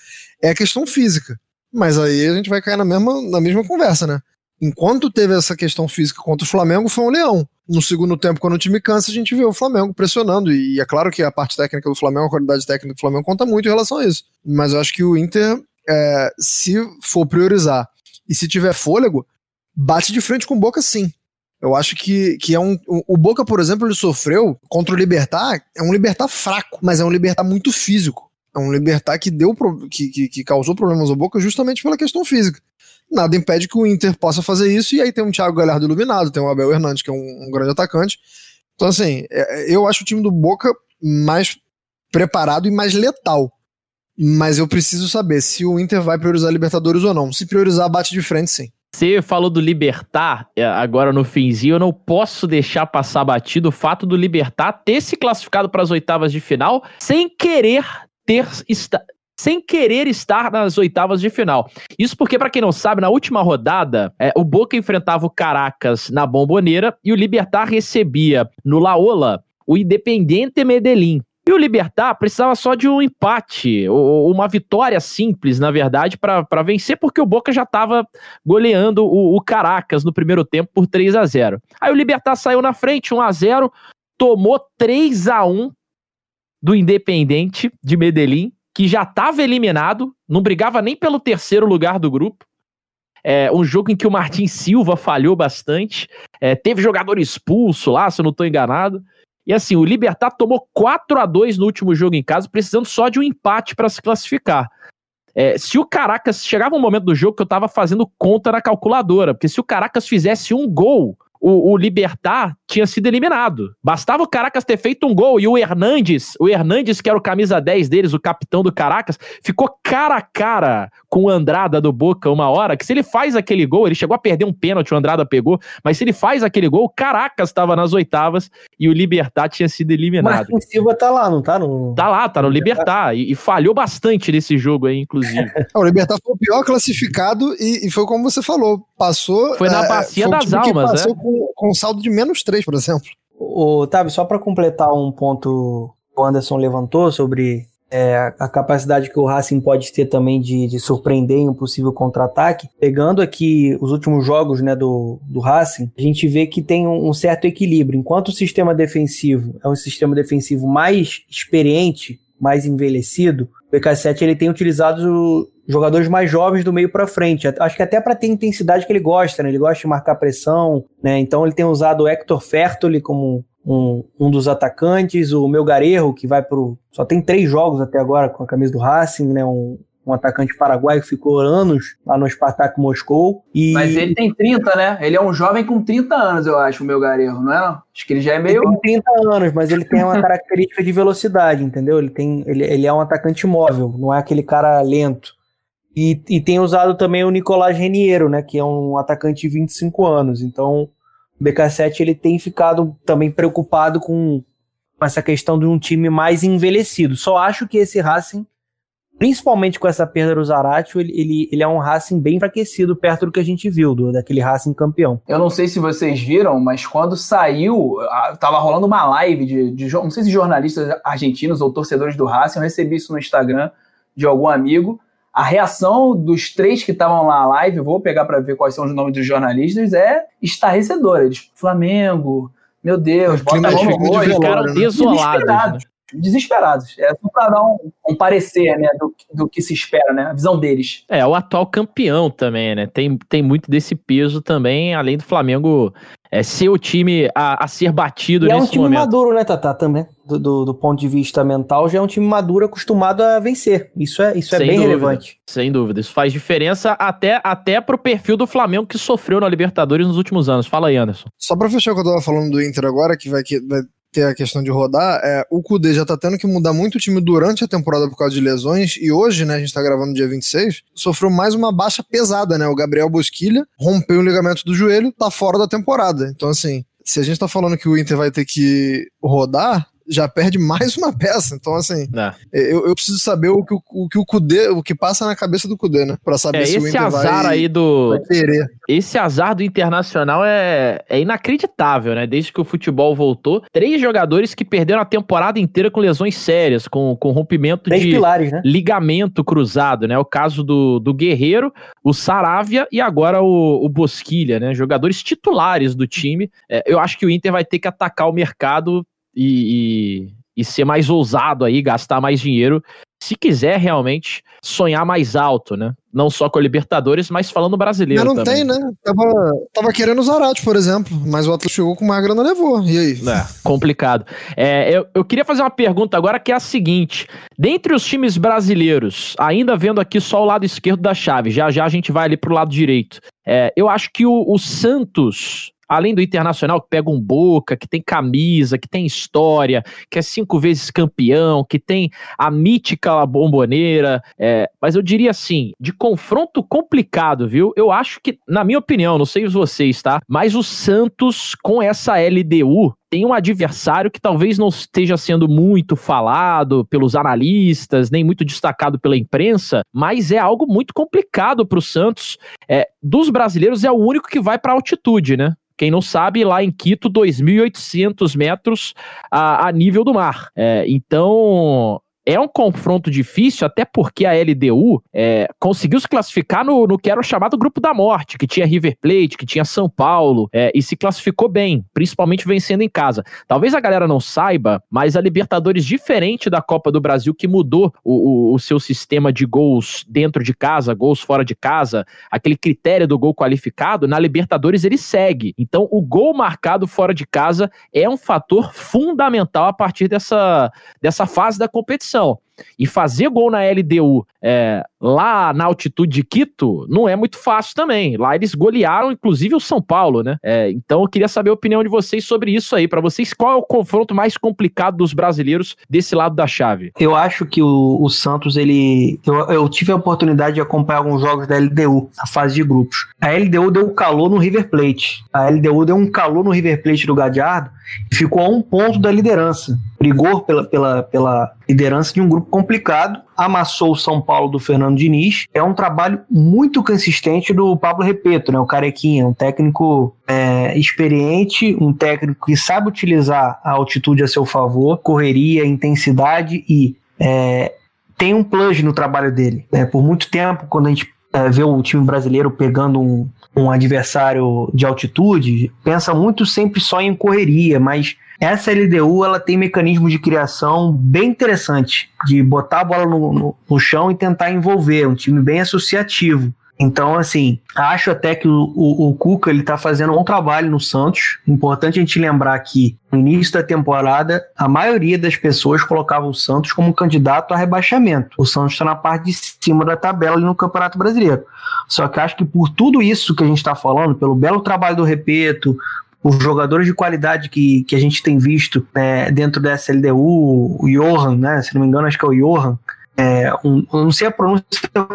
é a questão física. Mas aí a gente vai cair na mesma, na mesma conversa, né? Enquanto teve essa questão física contra o Flamengo, foi um leão. No segundo tempo, quando o time cansa, a gente vê o Flamengo pressionando. E é claro que a parte técnica do Flamengo, a qualidade técnica do Flamengo conta muito em relação a isso. Mas eu acho que o Inter é, se for priorizar e se tiver fôlego, bate de frente com o Boca sim. Eu acho que, que é um. O Boca, por exemplo, ele sofreu contra o Libertar, é um Libertar fraco, mas é um Libertar muito físico. É um Libertar que deu que, que, que causou problemas ao Boca justamente pela questão física. Nada impede que o Inter possa fazer isso, e aí tem um Thiago Galhardo iluminado, tem o Abel Hernandes, que é um, um grande atacante. Então, assim, é, eu acho o time do Boca mais preparado e mais letal. Mas eu preciso saber se o Inter vai priorizar Libertadores ou não. Se priorizar, bate de frente, sim. Você falou do Libertar é, agora no finzinho, eu não posso deixar passar batido o fato do Libertar ter se classificado para as oitavas de final sem querer ter sem querer estar nas oitavas de final. Isso porque, para quem não sabe, na última rodada, é, o Boca enfrentava o Caracas na Bomboneira e o Libertar recebia no Laola o Independente Medellín. E o Libertar precisava só de um empate, ou uma vitória simples, na verdade, para vencer, porque o Boca já estava goleando o, o, Caracas no primeiro tempo por 3 a 0 Aí o Libertar saiu na frente, 1 a 0 tomou 3 a 1 do Independente de Medellín, que já estava eliminado, não brigava nem pelo terceiro lugar do grupo. É, um jogo em que o Martin Silva falhou bastante, é, teve jogador expulso lá, se eu não estou enganado. E assim, o Libertar tomou 4 a 2 no último jogo em casa, precisando só de um empate para se classificar. É, se o Caracas chegava um momento do jogo que eu tava fazendo conta na calculadora, porque se o Caracas fizesse um gol o, o Libertar tinha sido eliminado. Bastava o Caracas ter feito um gol e o Hernandes, o Hernandes, que era o camisa 10 deles, o capitão do Caracas, ficou cara a cara com o Andrada do Boca uma hora, que se ele faz aquele gol, ele chegou a perder um pênalti, o Andrada pegou, mas se ele faz aquele gol, o Caracas estava nas oitavas e o Libertar tinha sido eliminado. Martin Silva tá lá, não tá no... Tá lá, tá no Libertar, e, e falhou bastante nesse jogo aí, inclusive. [laughs] o Libertar foi o pior classificado e, e, foi como você falou, passou... Foi na é, bacia das almas, né? Com, saldo de menos 3, por exemplo. O Tavi, só para completar um ponto que o Anderson levantou sobre é, a capacidade que o Racing pode ter também de, de surpreender em um possível contra-ataque. Pegando aqui os últimos jogos né, do, do Racing, a gente vê que tem um, um, certo equilíbrio. Enquanto o sistema defensivo é um sistema defensivo mais experiente, mais envelhecido, o BK7 ele tem utilizado jogadores mais jovens do meio para frente. Acho que até para ter intensidade que ele gosta, né? Ele gosta de marcar pressão, né? Então ele tem usado o Hector Fertoli como um, um dos atacantes, o meu Garejo, que vai pro. Só tem três jogos até agora com a camisa do Racing, né? Um, um atacante paraguaio que ficou anos lá no Spartak Moscou. E... Mas ele tem 30, né? Ele é um jovem com 30 anos, eu acho, o meu Garejo, não é? Não? Acho que ele já é meio. Ele tem 30 anos, mas ele tem uma característica de velocidade, entendeu? Ele, tem, ele, ele é um atacante móvel, não é aquele cara lento. E, e tem usado também o Nicolás Reniero, né? Que é um atacante de 25 anos. Então, o BK7 ele tem ficado também preocupado com, essa questão de um time mais envelhecido. Só acho que esse Racing principalmente com essa perda do Zaratio, ele, ele, ele, é um Racing bem enfraquecido perto do que a gente viu, do, daquele Racing campeão. Eu não sei se vocês viram, mas quando saiu, tava rolando uma live de, de não sei se jornalistas argentinos ou torcedores do Racing, eu recebi isso no Instagram de algum amigo. A reação dos três que estavam lá na live, vou pegar para ver quais são os nomes dos jornalistas, é estarrecedora. Eles, Flamengo, meu Deus, bota a mão no rosto. Ficaram desolados. Né? Desesperados. É só para dar um, um, parecer, né, do, do que se espera, né, a visão deles. É, o atual campeão também, né, tem, tem muito desse peso também, além do Flamengo é, ser o time a, a ser batido e nesse é um time momento. maduro, né, Tata, também, do, do, do, ponto de vista mental, já é um time maduro acostumado a vencer, isso é, isso é bem dúvida, relevante. Sem dúvida, isso faz diferença até, até pro perfil do Flamengo que sofreu na Libertadores nos últimos anos. Fala aí, Anderson. Só pra fechar o que eu tava falando do Inter agora, que vai, que vai ter a questão de rodar, é, o Kudê já tá tendo que mudar muito o time durante a temporada por causa de lesões, e hoje, né, a gente tá gravando dia 26, sofreu mais uma baixa pesada, né, o Gabriel Bosquilha rompeu o ligamento do joelho, tá fora da temporada, então assim, se a gente tá falando que o Inter vai ter que rodar, já perde mais uma peça. Então, assim, é. eu, eu, preciso saber o que o, o que o Kudê, o que passa na cabeça do Kudê, né? Pra saber é, se o Inter azar vai, aí do vai querer. Esse azar do Internacional é, é inacreditável, né? Desde que o futebol voltou, três jogadores que perderam a temporada inteira com lesões sérias, com, com rompimento três de pilares, né? ligamento cruzado, né? O caso do, do Guerreiro, o Saravia e agora o, o Bosquilha, né? Jogadores titulares do time. É, eu acho que o Inter vai ter que atacar o mercado e, e ser mais ousado aí, gastar mais dinheiro, se quiser realmente sonhar mais alto, né? Não só com a Libertadores, mas falando brasileiro. Mas não também. tem, né? Tava, tava querendo o Zarate, por exemplo, mas o Atlas chegou com uma grana levou. E aí? É, complicado. É, eu, eu queria fazer uma pergunta agora que é a seguinte: dentre os times brasileiros, ainda vendo aqui só o lado esquerdo da chave, já já a gente vai ali pro lado direito. É, eu acho que o, o Santos além do Internacional, que pega um Boca, que tem camisa, que tem história, que é cinco vezes campeão, que tem a mítica bomboneira. É, mas eu diria assim, de confronto complicado, viu? Eu acho que, na minha opinião, não sei vocês, tá? Mas o Santos, com essa LDU, tem um adversário que talvez não esteja sendo muito falado pelos analistas, nem muito destacado pela imprensa, mas é algo muito complicado para o Santos. É, dos brasileiros, é o único que vai para altitude, né? Quem não sabe, lá em Quito, 2.800 metros a, a nível do mar. É, então, é um confronto difícil, até porque a LDU é, conseguiu se classificar no, no que era o chamado Grupo da Morte, que tinha River Plate, que tinha São Paulo, é, e se classificou bem, principalmente vencendo em casa. Talvez a galera não saiba, mas a Libertadores, diferente da Copa do Brasil, que mudou o, o, o seu sistema de gols dentro de casa, gols fora de casa, aquele critério do gol qualificado, na Libertadores ele segue. Então, o gol marcado fora de casa é um fator fundamental a partir dessa, dessa fase da competição. also E fazer gol na LDU é, lá na altitude de Quito não é muito fácil também. Lá eles golearam, inclusive, o São Paulo, né? É, então eu queria saber a opinião de vocês sobre isso aí. Para vocês, qual é o confronto mais complicado dos brasileiros desse lado da chave? Eu acho que o, o Santos, ele. Eu, eu, tive a oportunidade de acompanhar alguns jogos da LDU, a fase de grupos. A LDU deu calor no River Plate. A LDU deu um calor no River Plate do Gadiardo e ficou a um ponto da liderança. Brigou pela, pela, pela liderança de um grupo complicado, amassou o São Paulo do Fernando Diniz. É um trabalho muito consistente do Pablo Repeto, né? O Carequinha, um técnico é, experiente, um técnico que sabe utilizar a altitude a seu favor, correria, intensidade e é, tem um plus no trabalho dele. Né? Por muito tempo, quando a gente é, vê o time brasileiro pegando um, um adversário de altitude, pensa muito sempre só em correria, mas essa LDU ela tem mecanismos de criação bem interessante, de botar a bola no, no, no chão e tentar envolver, um time bem associativo. Então, assim, acho até que o, Cuca ele tá fazendo um trabalho no Santos. Importante a gente lembrar que no início da temporada, a maioria das pessoas colocava o Santos como candidato a rebaixamento. O Santos está na parte de cima da tabela ali no Campeonato Brasileiro. Só que acho que por tudo isso que a gente está falando, pelo belo trabalho do Repeto, os jogadores de qualidade que, que a gente tem visto né, dentro da SLDU, o Johan, né? Se não me engano, acho que é o Johan, é, um, não sei a pronúncia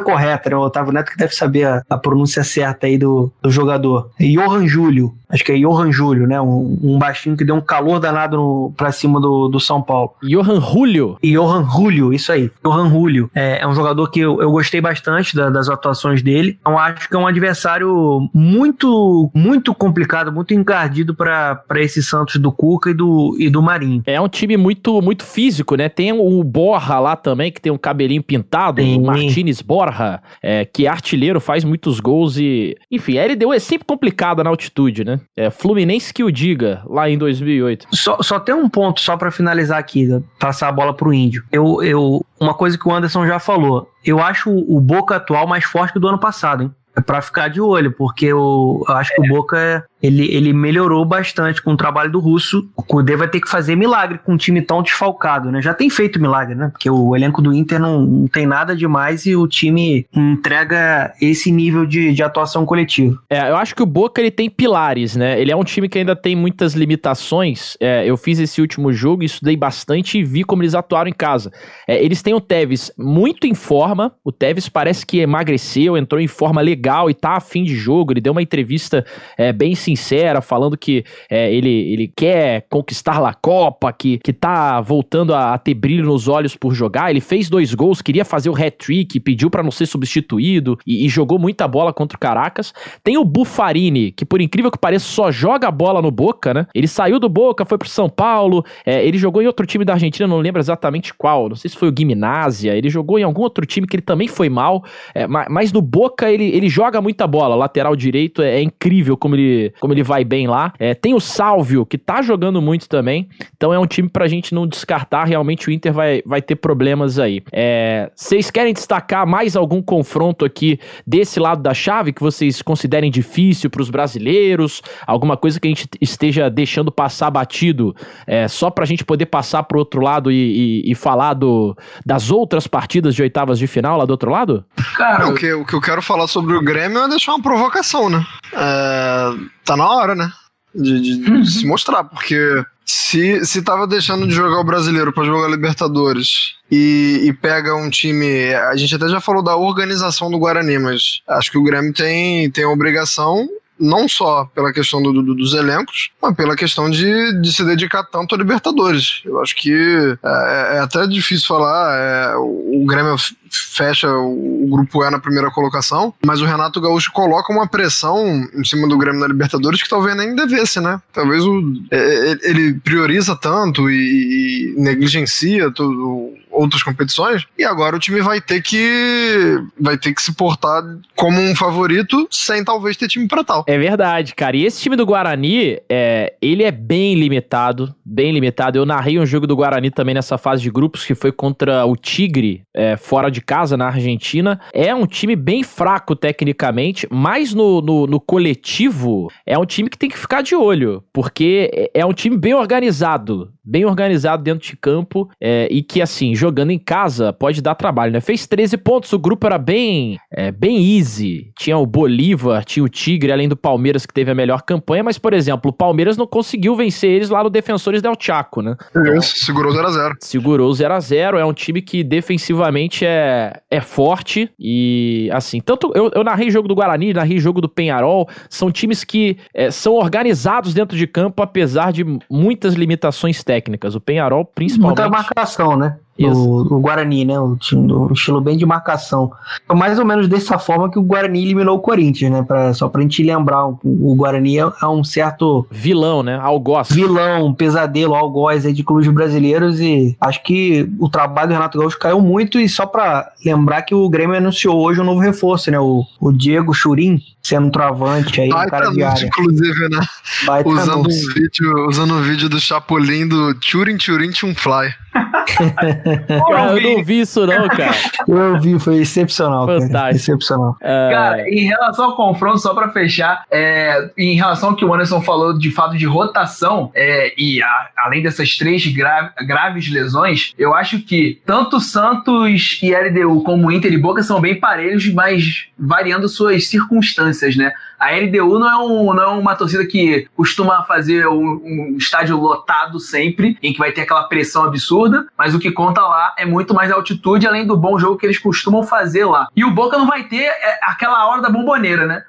correta, né? O Otávio Neto que deve saber a, a pronúncia certa aí do, do jogador. Johan Júlio, acho que é Johan Júlio, né? Um, um baixinho que deu um calor danado no, pra cima do, do São Paulo. Johan Julio. Johan Julio, isso aí. Johan Julio. É, é um jogador que eu, eu gostei bastante da, das atuações dele. Então acho que é um adversário muito, muito complicado, muito encardido para esse Santos do Cuca e do, e do Marinho. É um time muito, muito físico, né? Tem o Borra lá também, que tem um cabelinho pintado, Sim. o Martinez Borja, é, que é artilheiro, faz muitos gols e. Enfim, a LDU é sempre complicada na altitude, né? É Fluminense que o diga, lá em 2008. Só, só tem um ponto, só para finalizar aqui, né? passar a bola pro Índio. Eu, eu, uma coisa que o Anderson já falou, eu acho o Boca atual mais forte que o do ano passado, hein? É pra ficar de olho, porque eu, eu acho que o Boca é, ele, ele melhorou bastante com o trabalho do Russo. O Kudê vai ter que fazer milagre com um time tão desfalcado, né? Já tem feito milagre, né? Porque o elenco do Inter não, não tem nada demais e o time entrega esse nível de, de atuação coletiva. É, eu acho que o Boca ele tem pilares, né? Ele é um time que ainda tem muitas limitações. É, eu fiz esse último jogo, estudei bastante e vi como eles atuaram em casa. É, eles têm o Tevez muito em forma. O Tevez parece que emagreceu, entrou em forma legal e tá afim de jogo. Ele deu uma entrevista é, bem sincera, falando que é, ele, ele quer conquistar a Copa, que, que tá voltando a, a, ter brilho nos olhos por jogar. Ele fez dois gols, queria fazer o hat-trick, pediu para não ser substituído e, e, jogou muita bola contra o Caracas. Tem o Bufarini, que por incrível que pareça só joga a bola no Boca, né? Ele saiu do Boca, foi pro São Paulo, é, ele jogou em outro time da Argentina, não lembro exatamente qual, não sei se foi o Gimnasia, ele jogou em algum outro time que ele também foi mal, é, mas, mas no Boca ele, ele joga muita bola, lateral direito, é, é incrível como ele, como ele vai bem lá. É, tem o Salvio, que tá jogando muito também. Então é um time pra gente não descartar. Realmente o Inter vai, vai ter problemas aí. É, vocês querem destacar mais algum confronto aqui desse lado da chave que vocês considerem difícil pros brasileiros? Alguma coisa que a gente esteja deixando passar batido é, só pra gente poder passar pro outro lado e, e, e falar do, das outras partidas de oitavas de final lá do outro lado? Cara, o que, o que eu quero falar sobre o Grêmio é deixar uma provocação, né? É, tá na hora, né? De, de, de se mostrar, porque se, se tava deixando de jogar o brasileiro para jogar Libertadores e, e, pega um time. A gente até já falou da organização do Guarani, mas acho que o Grêmio tem, tem a obrigação não só pela questão do, do, dos elencos, mas pela questão de, de se dedicar tanto a Libertadores. Eu acho que é, é até difícil falar, é, o, Grêmio fecha o, o grupo E na primeira colocação, mas o Renato Gaúcho coloca uma pressão em cima do Grêmio na Libertadores que talvez nem devesse, né? Talvez o, é, ele prioriza tanto e, e negligencia tudo, outras competições e agora o time vai ter que vai ter que se portar como um favorito sem talvez ter time para tal. É verdade, cara. E esse time do Guarani, é, ele é bem limitado, bem limitado. Eu narrei um jogo do Guarani também nessa fase de grupos que foi contra o Tigre, é, fora de casa na Argentina. É um time bem fraco tecnicamente, mas no, no, no coletivo é um time que tem que ficar de olho, porque é, é um time bem organizado, bem organizado dentro de campo é, e que assim jogando em casa pode dar trabalho, né? Fez 13 pontos, o grupo era bem, é, bem easy. Tinha o Bolívar, tinha o Tigre, além do Palmeiras que teve a melhor campanha, mas, por exemplo, o Palmeiras não conseguiu vencer eles lá no Defensores del Chaco, né? Então, segurou 0x0. Segurou 0x0, é um time que defensivamente é, é forte e, assim, tanto eu, eu narrei jogo do Guarani, narrei jogo do Penharol, são times que é, são organizados dentro de campo, apesar de muitas limitações técnicas. O Penharol, principalmente... Muita marcação, né? O, o, Guarani, né? O time do um estilo bem de marcação. Foi mais ou menos dessa forma que o Guarani eliminou o Corinthians, né? Pra, só pra gente lembrar, o, o Guarani é, é, um certo. Vilão, né? Algoz. Vilão, pesadelo, algoz aí de clubes brasileiros. E acho que o trabalho do Renato Gaúcho caiu muito. E só pra lembrar que o Grêmio anunciou hoje um novo reforço, né? O, o Diego Churin, sendo um travante aí, Baita um cara de área. inclusive, né? Baita usando, um vídeo, usando um vídeo do Chapolin do Churin Churin Fly. [laughs] eu não vi isso não, cara. Eu vi, foi excepcional, cara. Fantástico. Excepcional. É, Cara, em relação ao confronto, só pra fechar, é, em relação ao que o Anderson falou de fato de rotação, é, e a- além dessas três gra- graves lesões, eu acho que tanto Santos e LDU como Inter e Boca são bem parelhos, mas variando suas circunstâncias, né? A LDU não é, um- não é uma torcida que costuma fazer um, um estádio lotado sempre, em que vai ter aquela pressão absurda, mas o que conta lá é muito mais altitude, além do bom jogo que eles costumam fazer lá. E o Boca não vai ter é, aquela hora da bomboneira, né?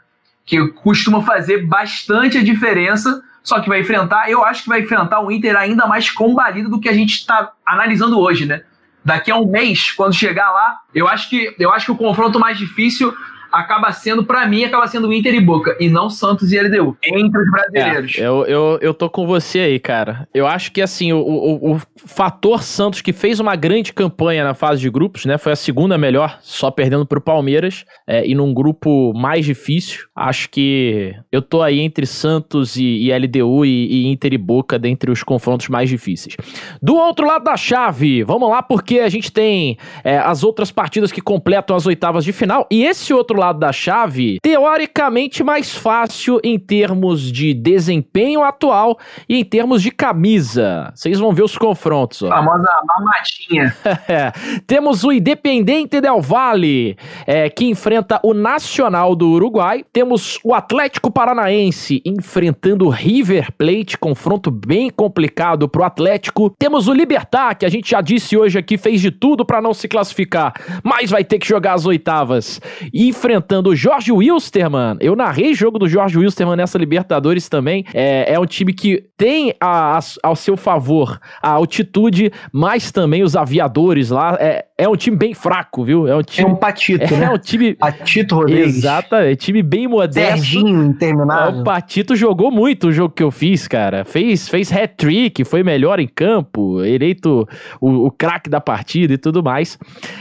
Que costuma fazer bastante a diferença, só que vai enfrentar, eu acho que vai enfrentar o Inter ainda mais combalido do que a gente está analisando hoje, né? Daqui a um mês, quando chegar lá, eu acho que, eu acho que o confronto mais difícil acaba sendo, pra mim, acaba sendo Inter e Boca, e não Santos e LDU, entre os brasileiros. É, eu, eu, eu tô com você aí, cara. Eu acho que, assim, o, o, o fator Santos, que fez uma grande campanha na fase de grupos, né? Foi a segunda melhor, só perdendo pro Palmeiras, é, e num grupo mais difícil. Acho que eu tô aí entre Santos e, e LDU e, e Inter e Boca, dentre os confrontos mais difíceis. Do outro lado da chave, vamos lá, porque a gente tem é, as outras partidas que completam as oitavas de final, e esse outro lado da chave, teoricamente mais fácil em termos de desempenho atual e em termos de camisa. Vocês vão ver os confrontos, ó. Famosa mamatinha. [laughs] É, temos o Independente Del Valle, é, que enfrenta o Nacional do Uruguai. Temos o Atlético Paranaense enfrentando o River Plate, confronto bem complicado pro Atlético. Temos o Libertar, que a gente já disse hoje aqui, fez de tudo para não se classificar, mas vai ter que jogar as oitavas. E enfrentando o Jorge Wilstermann. Eu narrei jogo do Jorge Wilstermann nessa Libertadores também. É, é um time que tem a- a- ao seu favor a altitude, mas também os aviadores lá. É, é um time bem fraco, viu? É um É time. um patito, [laughs] É, né? um time. Patito Rodrigues. Exato, é time bem modesto. Serginho É, interminável. O Patito jogou muito o jogo que eu fiz, cara. Fez, fez hat-trick, foi melhor em campo, eleito o, o craque da partida e tudo mais.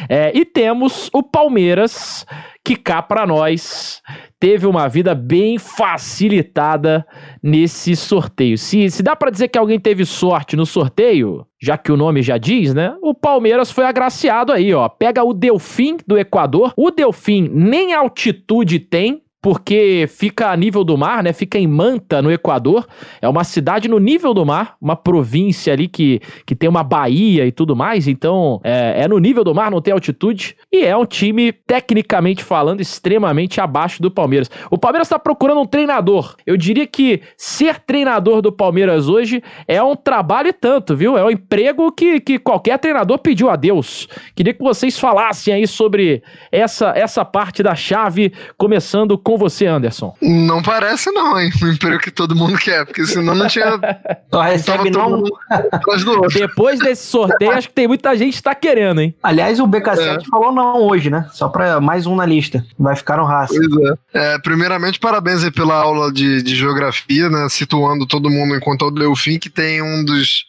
É, e temos o Palmeiras, que cá pra nós teve uma vida bem facilitada nesse sorteio. Se, se dá pra dizer que alguém teve sorte no sorteio, já que o nome já diz, né? O Palmeiras foi agraciado aí, ó. Pega o Delfim do Equador. O Delfim nem altitude tem, porque fica a nível do mar, né? Fica em Manta, no Equador. É uma cidade no nível do mar, uma província ali que, que tem uma baía e tudo mais. Então, é, é no nível do mar, não tem altitude. E é um time, tecnicamente falando, extremamente abaixo do Palmeiras. O Palmeiras está procurando um treinador. Eu diria que ser treinador do Palmeiras hoje é um trabalho e tanto, viu? É um emprego que, que qualquer treinador pediu a Deus. Queria que vocês falassem aí sobre essa, essa parte da chave, começando com você, Anderson. Não parece não, hein? [laughs] O emprego que todo mundo quer, porque senão não tinha... [laughs] Só recebe não. [laughs] Depois desse sorteio, acho que tem muita gente que tá querendo, hein? Aliás, o BK7 falou não hoje, né? Só pra mais um na lista. Vai ficar no raça. Pois é. É, primeiramente, parabéns aí pela aula de, de geografia, né? Situando todo mundo enquanto é o Delfim, que tem um dos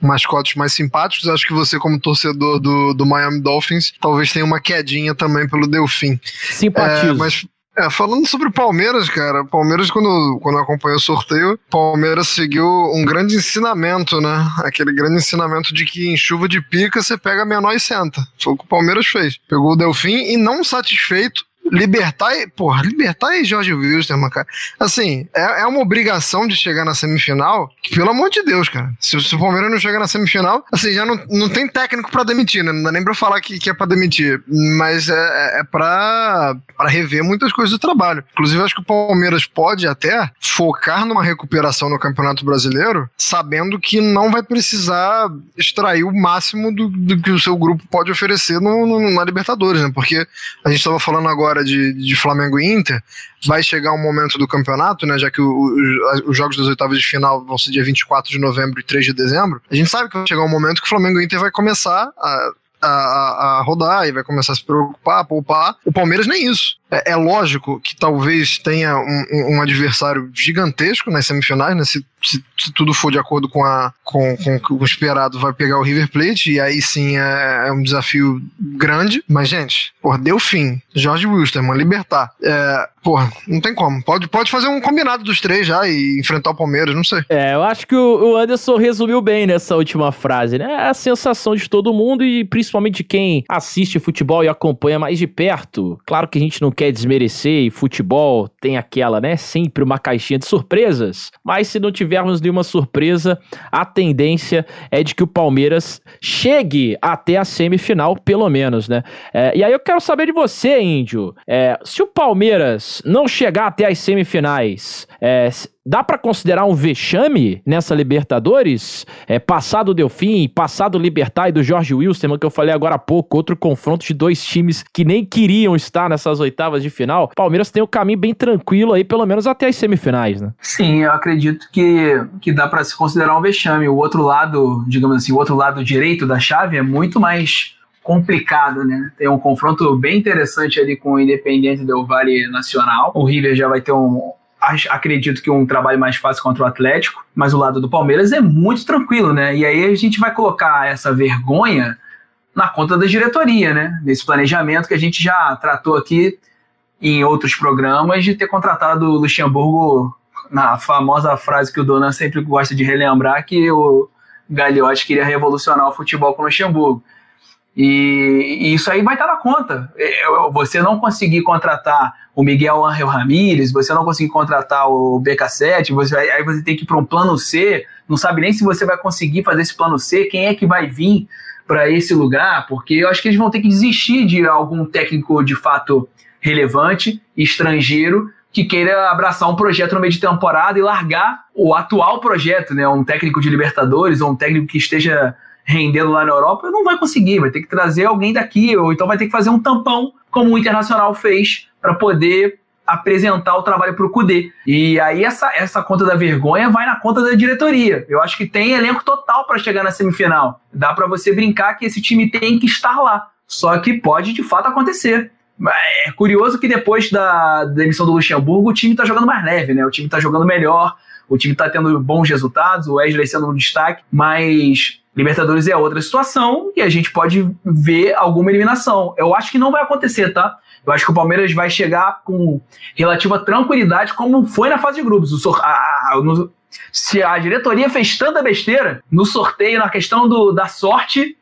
mascotes mais simpáticos. Acho que você, como torcedor do, do Miami Dolphins, talvez tenha uma quedinha também pelo Delfim. Simpatizo. É, mas é, falando sobre o Palmeiras, cara, o Palmeiras, quando, quando acompanhou o sorteio, Palmeiras seguiu um grande ensinamento, né? Aquele grande ensinamento de que em chuva de pica você pega a menor e senta. Foi o que o Palmeiras fez. Pegou o Delfim e não satisfeito. Libertar porra, libertar e Jorge Wilstermann, cara. Assim, é, é uma obrigação de chegar na semifinal, que, pelo amor de Deus, cara. Se, se o Palmeiras não chegar na semifinal, assim, já não, não tem técnico pra demitir, né? Não dá nem pra falar que, que é pra demitir. Mas é, é, é pra, pra rever muitas coisas do trabalho. Inclusive, acho que o Palmeiras pode até focar numa recuperação no Campeonato Brasileiro, sabendo que não vai precisar extrair o máximo do, do que o seu grupo pode oferecer no, no- na Libertadores, né? Porque a gente estava falando agora de, de Flamengo e Inter, vai chegar um momento do campeonato, né? Já que o- o- os jogos das oitavas de final vão ser dia 24 de novembro e 3 de dezembro. A gente sabe que vai chegar um momento que o Flamengo e Inter vai começar a. A, a- a rodar e vai começar a se preocupar, a poupar. O Palmeiras nem isso. É, é lógico que talvez tenha um, um- adversário gigantesco nas semifinais, né? Se se, se tudo for de acordo com, a, com, com o esperado, vai pegar o River Plate, e aí sim é, é um desafio grande. Mas, gente, por deu fim. Jorge Wilstermann, Libertar. É, porra, não tem como. Pode, pode fazer um combinado dos três já e enfrentar o Palmeiras, não sei. É, eu acho que o, o Anderson resumiu bem nessa última frase, né? A sensação de todo mundo e principalmente de quem assiste futebol e acompanha mais de perto. Claro que a gente não quer desmerecer e futebol tem aquela, né? Sempre uma caixinha de surpresas. Mas se não tivermos nenhuma surpresa, a tendência é de que o Palmeiras chegue até a semifinal, pelo menos, né? É, e aí eu quero saber de você, Índio. É, se o Palmeiras não chegar até as semifinais, é, Dá para considerar um vexame nessa Libertadores? É, passado o Delfim, passado o Libertar e do Jorge Wilson, que eu falei agora há pouco, outro confronto de dois times que nem queriam estar nessas oitavas de final. Palmeiras tem o um caminho bem tranquilo aí, pelo menos até as semifinais, né? Sim, eu acredito que, que dá para se considerar um vexame. O outro lado, digamos assim, o outro lado direito da chave é muito mais complicado, né? Tem um confronto bem interessante ali com o Independente Del Vale Nacional. O River já vai ter um, acredito que um trabalho mais fácil contra o Atlético, mas o lado do Palmeiras é muito tranquilo, né? E aí a gente vai colocar essa vergonha na conta da diretoria, né? Nesse planejamento que a gente já tratou aqui em outros programas de ter contratado o Luxemburgo na famosa frase que o Donan sempre gosta de relembrar que o Gagliotti queria revolucionar o futebol com o Luxemburgo. E, e, isso aí vai estar na conta. Você não conseguir contratar o Miguel Angel Ramírez, você não conseguir contratar o BK7, você, aí você tem que ir para um plano C, não sabe nem se você vai conseguir fazer esse plano C, quem é que vai vir para esse lugar, porque eu acho que eles vão ter que desistir de algum técnico de fato relevante, estrangeiro, que queira abraçar um projeto no meio de temporada e largar o atual projeto, né? Um técnico de Libertadores ou um técnico que esteja rendendo lá na Europa, não vai conseguir, vai ter que trazer alguém daqui, ou então vai ter que fazer um tampão, como o Internacional fez, para poder apresentar o trabalho para o Cudê. E aí essa, essa conta da vergonha vai na conta da diretoria. Eu acho que tem elenco total para chegar na semifinal. Dá para você brincar que esse time tem que estar lá. Só que pode de fato acontecer. É curioso que depois da demissão do Luxemburgo, o time está jogando mais leve, né? O time está jogando melhor, o time está tendo bons resultados, o Wesley sendo um destaque, mas Libertadores é outra situação e a gente pode ver alguma eliminação. Eu acho que não vai acontecer, tá? Eu acho que o Palmeiras vai chegar com relativa tranquilidade, como foi na fase de grupos. O a, a, no, se a diretoria fez tanta besteira no sorteio, na questão do, da sorte,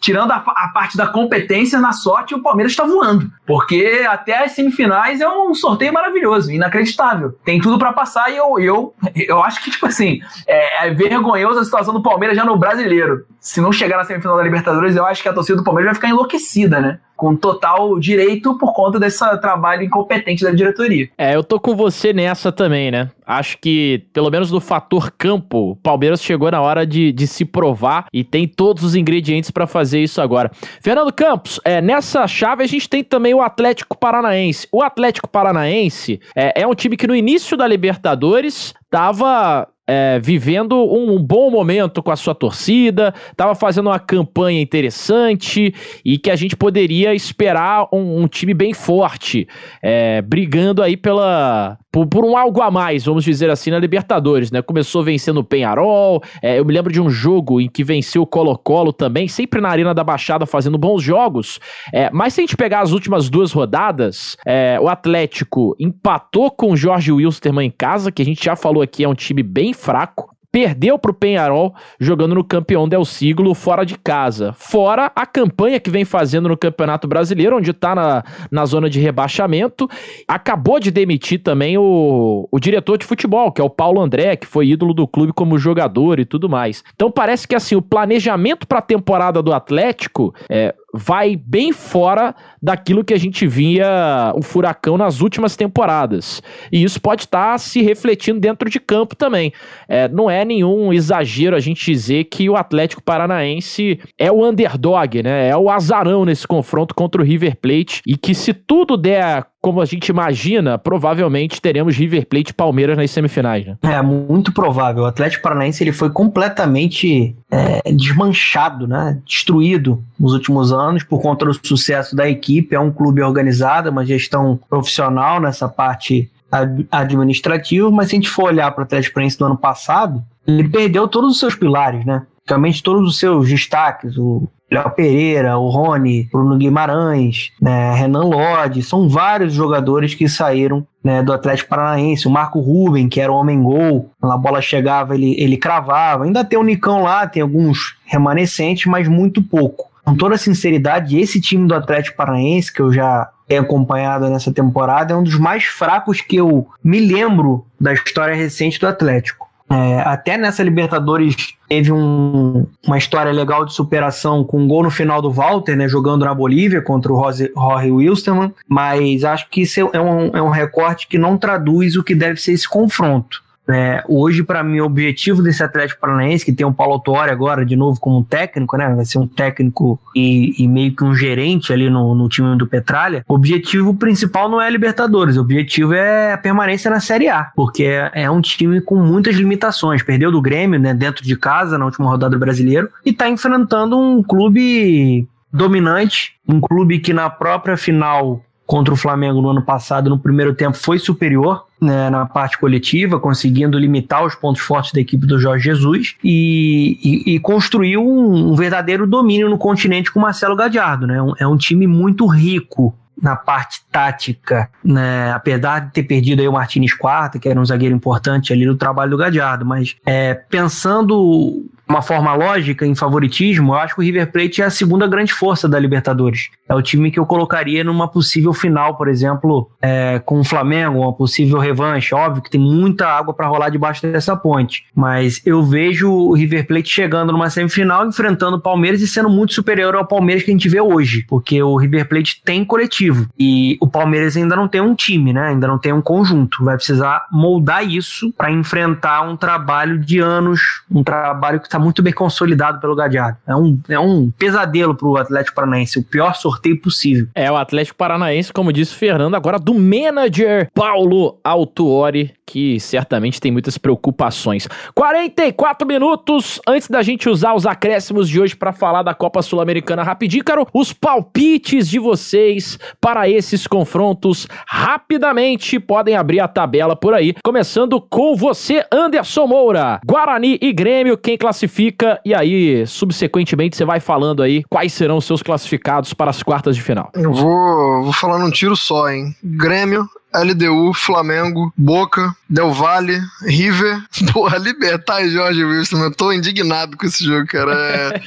tirando a, a, parte da competência na sorte, o Palmeiras está voando. Porque até as semifinais é um sorteio maravilhoso, inacreditável. Tem tudo para passar e eu, eu, eu acho que, tipo assim, é, é vergonhoso a situação do Palmeiras já no brasileiro. Se não chegar na semifinal da Libertadores, eu acho que a torcida do Palmeiras vai ficar enlouquecida, né? Com total direito por conta desse trabalho incompetente da diretoria. É, eu tô com você nessa também, né? Acho que, pelo menos no fator campo, o Palmeiras chegou na hora de, de se provar e tem todos os ingredientes para fazer isso agora. Fernando Campos, é, nessa chave a gente tem também o Atlético Paranaense. O Atlético Paranaense é, é um time que no início da Libertadores tava é, vivendo um, um, bom momento com a sua torcida, estava fazendo uma campanha interessante e que a gente poderia esperar um, um time bem forte, é, brigando aí pela, por, por, um algo a mais, vamos dizer assim, na Libertadores, né? Começou vencendo o Penharol, é, eu me lembro de um jogo em que venceu o Colo-Colo também, sempre na Arena da Baixada fazendo bons jogos, é, mas se a gente pegar as últimas duas rodadas, é, o Atlético empatou com o Jorge Wilstermann em casa, que a gente já falou aqui é um time bem fraco, perdeu para o Penharol jogando no campeão del siglo fora de casa. Fora a campanha que vem fazendo no Campeonato Brasileiro, onde está na, na zona de rebaixamento. Acabou de demitir também o, o diretor de futebol, que é o Paulo André, que foi ídolo do clube como jogador e tudo mais. Então parece que assim o planejamento para a temporada do Atlético é, vai bem fora daquilo que a gente via o Furacão nas últimas temporadas. E isso pode estar tá se refletindo dentro de campo também. É, não é nenhum exagero a gente dizer que o Atlético Paranaense é o underdog, né? É o azarão nesse confronto contra o River Plate e que se tudo der como a gente imagina, provavelmente teremos River Plate e Palmeiras nas semifinais. Né? É, muito provável. O Atlético Paranaense ele foi completamente é, desmanchado, né? destruído nos últimos anos por conta do sucesso da equipe. É um clube organizado, uma gestão profissional nessa parte ad- administrativo, mas se a gente for olhar para o Atlético Paranaense do ano passado, ele perdeu todos os seus pilares, né? Praticamente todos os seus destaques, o Léo Pereira, o Rony, Bruno Guimarães, né, Renan Lodge, são vários jogadores que saíram né, do Atlético Paranaense, o Marco Ruben, que era o homem-gol, quando a bola chegava ele, ele cravava, ainda tem o Nicão lá, tem alguns remanescentes, mas muito pouco. Com toda sinceridade, esse time do Atlético Paranaense, que eu já tenho acompanhado nessa temporada, é um dos mais fracos que eu me lembro da história recente do Atlético. É, até nessa Libertadores teve um- uma história legal de superação com um gol no final do Walter, né, jogando na Bolívia contra o Rose- Jorge Wilstermann, mas acho que isso é um, é um recorte que não traduz o que deve ser esse confronto. Né. hoje, para mim, o objetivo desse Atlético Paranaense, que tem o Paulo Autuori agora de novo como técnico, né? Vai ser um técnico e, e meio que um gerente ali no, no time do Petralha. O objetivo principal não é a Libertadores, o objetivo é a permanência na Série A, porque é, é um time com muitas limitações. Perdeu do Grêmio, né? Dentro de casa na última rodada do Brasileiro e tá enfrentando um clube dominante, um clube que na própria final contra o Flamengo no ano passado, no primeiro tempo, foi superior né, na parte coletiva, conseguindo limitar os pontos fortes da equipe do Jorge Jesus e, e, e construiu um, um verdadeiro domínio no continente com Marcelo Gadiardo. Né? Um- É um time muito rico na parte tática, né? apesar de ter perdido aí o Martinez Quarta, que era um zagueiro importante ali no trabalho do Gadiardo, mas é, pensando uma forma lógica em favoritismo, eu acho que o River Plate é a segunda grande força da Libertadores. É o time que eu colocaria numa possível final, por exemplo, é, com o Flamengo, uma possível revanche. Óbvio que tem muita água para rolar debaixo dessa ponte, mas eu vejo o River Plate chegando numa semifinal, enfrentando o Palmeiras e sendo muito superior ao Palmeiras que a gente vê hoje, porque o River Plate tem coletivo e o Palmeiras ainda não tem um time, né? Ainda não tem um conjunto. Vai precisar moldar isso para enfrentar um trabalho de anos, um trabalho que está muito bem consolidado pelo Gadiardo. É um, é um pesadelo para o Atlético Paranaense, o pior sorteio possível. É o Atlético Paranaense, como disse o Fernando, agora do manager Paulo Autuori, que certamente tem muitas preocupações. 44 minutos antes da gente usar os acréscimos de hoje para falar da Copa Sul-Americana rapidinho, os palpites de vocês para esses confrontos rapidamente podem abrir a tabela por aí, começando com você, Anderson Moura. Guarani e Grêmio, quem classifica e aí, subsequentemente, você vai falando aí quais serão os seus classificados para as quartas de final. Eu vou, vou falar num tiro só, hein? Grêmio, LDU, Flamengo, Boca, Del Valle, River. [laughs] Porra, Libertar Jorge Wilson. Eu tô indignado com esse jogo, cara. É,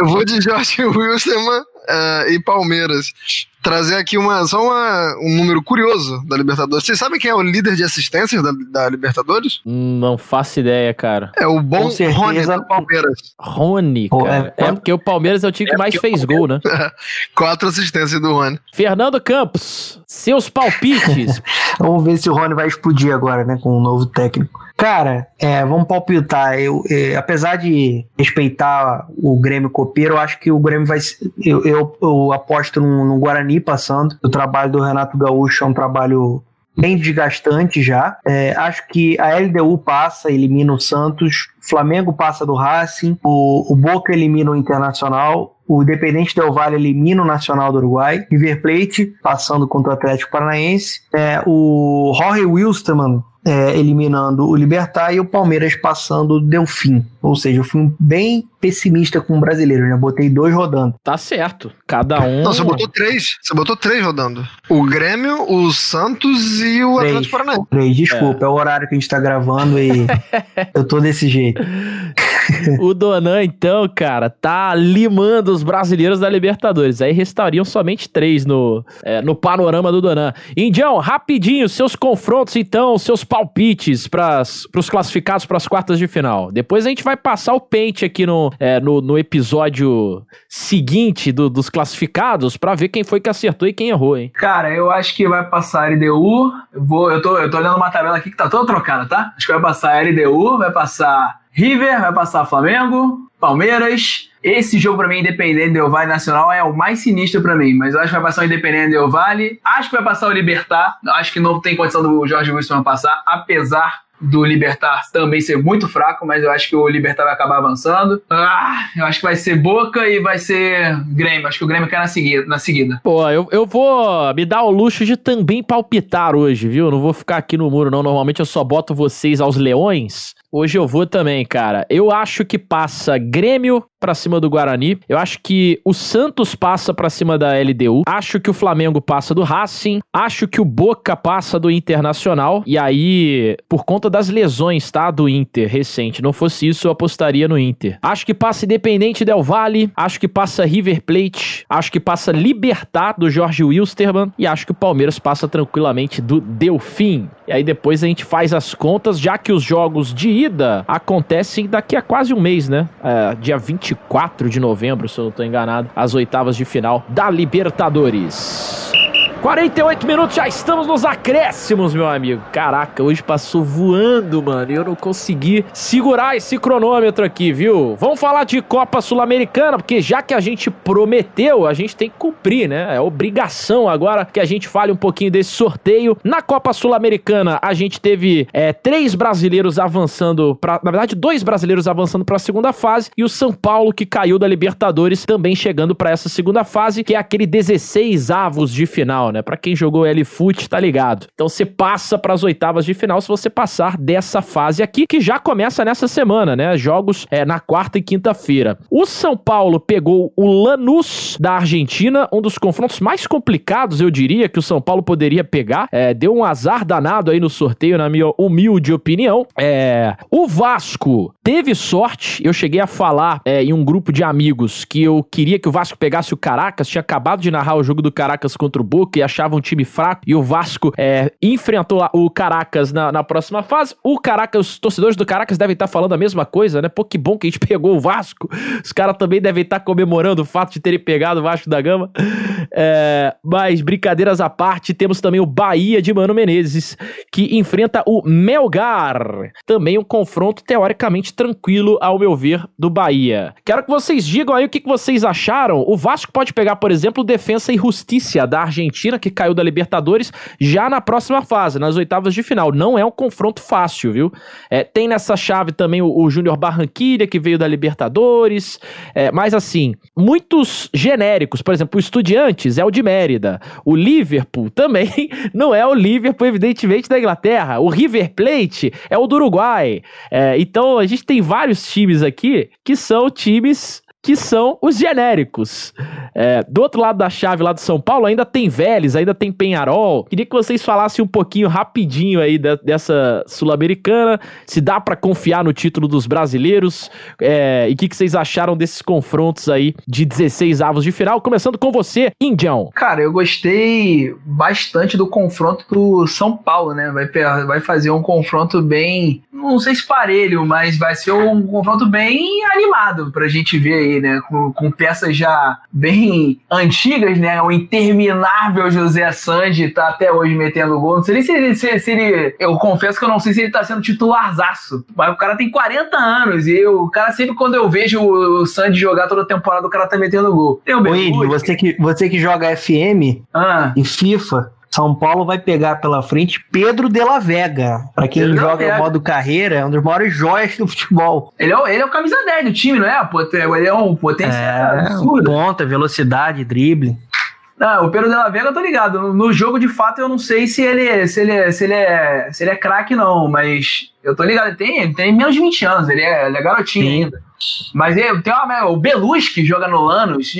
eu vou de Jorge Wilson é, e Palmeiras. Trazer aqui uma, só uma- um número curioso da Libertadores. Vocês sabem quem é o líder de assistências da, da Libertadores? Não faço ideia, cara. É o bom. Rony do Palmeiras. Rony, cara. é, É, porque o Palmeiras é o time que mais fez gol, né? [laughs] Quatro assistências do Rony. Fernando Campos, seus palpites. [laughs] Vamos ver se o Rony vai explodir agora, né, com o novo técnico. Cara, é, vamos palpitar. Eu, é, apesar de respeitar o Grêmio copeiro, eu acho que o Grêmio vai. Eu, eu, eu aposto no, no Guarani passando. O trabalho do Renato Gaúcho é um trabalho bem desgastante já. É, acho que a LDU passa, elimina o Santos. Flamengo passa do Racing. O, o Boca elimina o Internacional. O Independente Del Valle elimina o Nacional do Uruguai. River Plate passando contra o Atlético Paranaense. É, o Jorge Wilstermann é, eliminando o Libertar e o Palmeiras passando o Delfim. Ou seja, eu fui bem pessimista com o brasileiro, já botei dois rodando. Tá certo. Cada um. Não, você botou três. Você botou três rodando. O Grêmio, o Santos e o Três. Atlético Paranaense. Três, desculpa, é. o horário que a gente tá gravando e [laughs] eu tô desse jeito. O Donan, então, cara, tá limando os brasileiros da Libertadores. Aí restariam somente três no, é, no panorama do Donan. Indião, rapidinho, seus confrontos, então, seus palpites para os classificados para as quartas de final. Depois a gente vai passar o pente aqui no, é, no, no episódio seguinte do- dos classificados para ver quem foi que acertou e quem errou, hein? Cara, eu acho que vai passar a LDU. Eu, vou, eu, tô, eu tô olhando uma tabela aqui que tá toda trocada, tá? Acho que vai passar a LDU, vai passar River, vai passar Flamengo, Palmeiras. Esse jogo pra mim, Independente Del Vale Nacional, é o mais sinistro pra mim. Mas eu acho que vai passar o Independente Del Vale. Acho que vai passar o Libertar. Acho que não tem condição do Jorge Wilson passar, apesar do Libertar também ser muito fraco, mas eu acho que o Libertar vai acabar avançando. Ah, eu acho que vai ser Boca e vai ser Grêmio. Acho que o Grêmio cai na seguida. Na seguida. Pô, eu, eu vou me dar o luxo de também palpitar hoje, viu? Não vou ficar aqui no muro, não. Normalmente eu só boto vocês aos leões. Hoje eu vou também, cara. Eu acho que passa Grêmio pra cima do Guarani. Eu acho que o Santos passa pra cima da LDU. Acho que o Flamengo passa do Racing. Acho que o Boca passa do Internacional. E aí, por conta das lesões, tá? Do Inter recente. Não fosse isso, eu apostaria no Inter. Acho que passa Independente Del Valle. Acho que passa River Plate. Acho que passa Libertar do Jorge Wilstermann. E acho que o Palmeiras passa tranquilamente do Delfim. E aí depois a gente faz as contas, já que os jogos de ida acontecem daqui a quase um mês, né? É, dia 24 de novembro, se eu não tô enganado, as oitavas de final da Libertadores. 48 minutos, já estamos nos acréscimos, meu amigo. Caraca, hoje passou voando, mano. Eu não consegui segurar esse cronômetro aqui, viu? Vamos falar de Copa Sul-Americana, porque já que a gente prometeu, a gente tem que cumprir, né? É obrigação agora que a gente fale um pouquinho desse sorteio. Na Copa Sul-Americana, a gente teve é, três brasileiros avançando para, na verdade, dois brasileiros avançando para a segunda fase e o São Paulo que caiu da Libertadores também chegando para essa segunda fase, que é aquele 16 avos de final, né? Para quem jogou L-Foot, tá ligado. Então você passa para as oitavas de final se você passar dessa fase aqui, que já começa nessa semana, né? Jogos é, na quarta e quinta-feira. O São Paulo pegou o Lanús da Argentina, um dos confrontos mais complicados, eu diria, que o São Paulo poderia pegar. É, deu um azar danado aí no sorteio, na minha humilde opinião. É, o Vasco teve sorte, eu cheguei a falar é, em um grupo de amigos que eu queria que o Vasco pegasse o Caracas, tinha acabado de narrar o jogo do Caracas contra o Boca e achava um time fraco e o Vasco é, enfrentou o Caracas na, na, próxima fase. O Caracas, os torcedores do Caracas devem estar falando a mesma coisa, né? Pô, que bom que a gente [laughs] pegou o Vasco. Os caras também devem estar comemorando o fato de terem pegado o Vasco da Gama. É, mas brincadeiras à parte, temos também o Bahia de Mano Menezes, que enfrenta o Melgar. Também um confronto teoricamente tranquilo, ao meu ver, do Bahia. Quero que vocês digam aí o que, que vocês acharam. O Vasco pode pegar, por exemplo, Defensa e Justiça da Argentina, que caiu da Libertadores, já na próxima fase, nas oitavas de final. Não é um confronto fácil, viu? É, tem nessa chave também o, o Júnior Barranquilha, que veio da Libertadores. É, mas assim, muitos genéricos. Por exemplo, o Estudiantes é o de Mérida. O Liverpool também [laughs] não é o Liverpool, evidentemente, da Inglaterra. O River Plate é o do Uruguai. É, então a gente tem vários times aqui que são times que são os genéricos. É, do outro lado da chave, lá do São Paulo, ainda tem Vélez, ainda tem Penharol. Queria que vocês falassem um pouquinho rapidinho aí da, dessa Sul-Americana, se dá para confiar no título dos brasileiros é, e o que, que, vocês acharam desses confrontos aí de 16 avos de final. Começando com você, Indião. Cara, eu gostei bastante do confronto do São Paulo, né? Vai, vai fazer um confronto bem, não sei se parelho, mas vai ser um confronto bem animado pra gente ver aí né? Com, com, peças já bem antigas, né? O interminável José Sandi tá até hoje metendo gol. Não sei nem se ele, se, se ele. Eu confesso que eu não sei se ele tá sendo titularzaço. Mas o cara tem 40 anos e eu, o cara sempre quando eu vejo o, o Sandy jogar toda temporada, o cara tá metendo gol. Tem o Oi, você que, você que joga FM ah. e FIFA, são Paulo vai pegar pela frente Pedro de la Vega. Pra quem Pedro joga o modo carreira, é um dos maiores joias do futebol. Ele é, ele é o camisa 10 do time, não é? Ele é um potencial é, absurdo. Ponta, velocidade, drible. Não, o Pedro de la Vega eu tô ligado. No, no, jogo, de fato, eu não sei se ele, se ele, se ele é, se ele é craque, não, mas eu tô ligado. Ele tem, ele tem menos de 20 anos, ele é, ele é garotinho Sim. ainda. Mas tem uma, o Belus que joga no Lanús,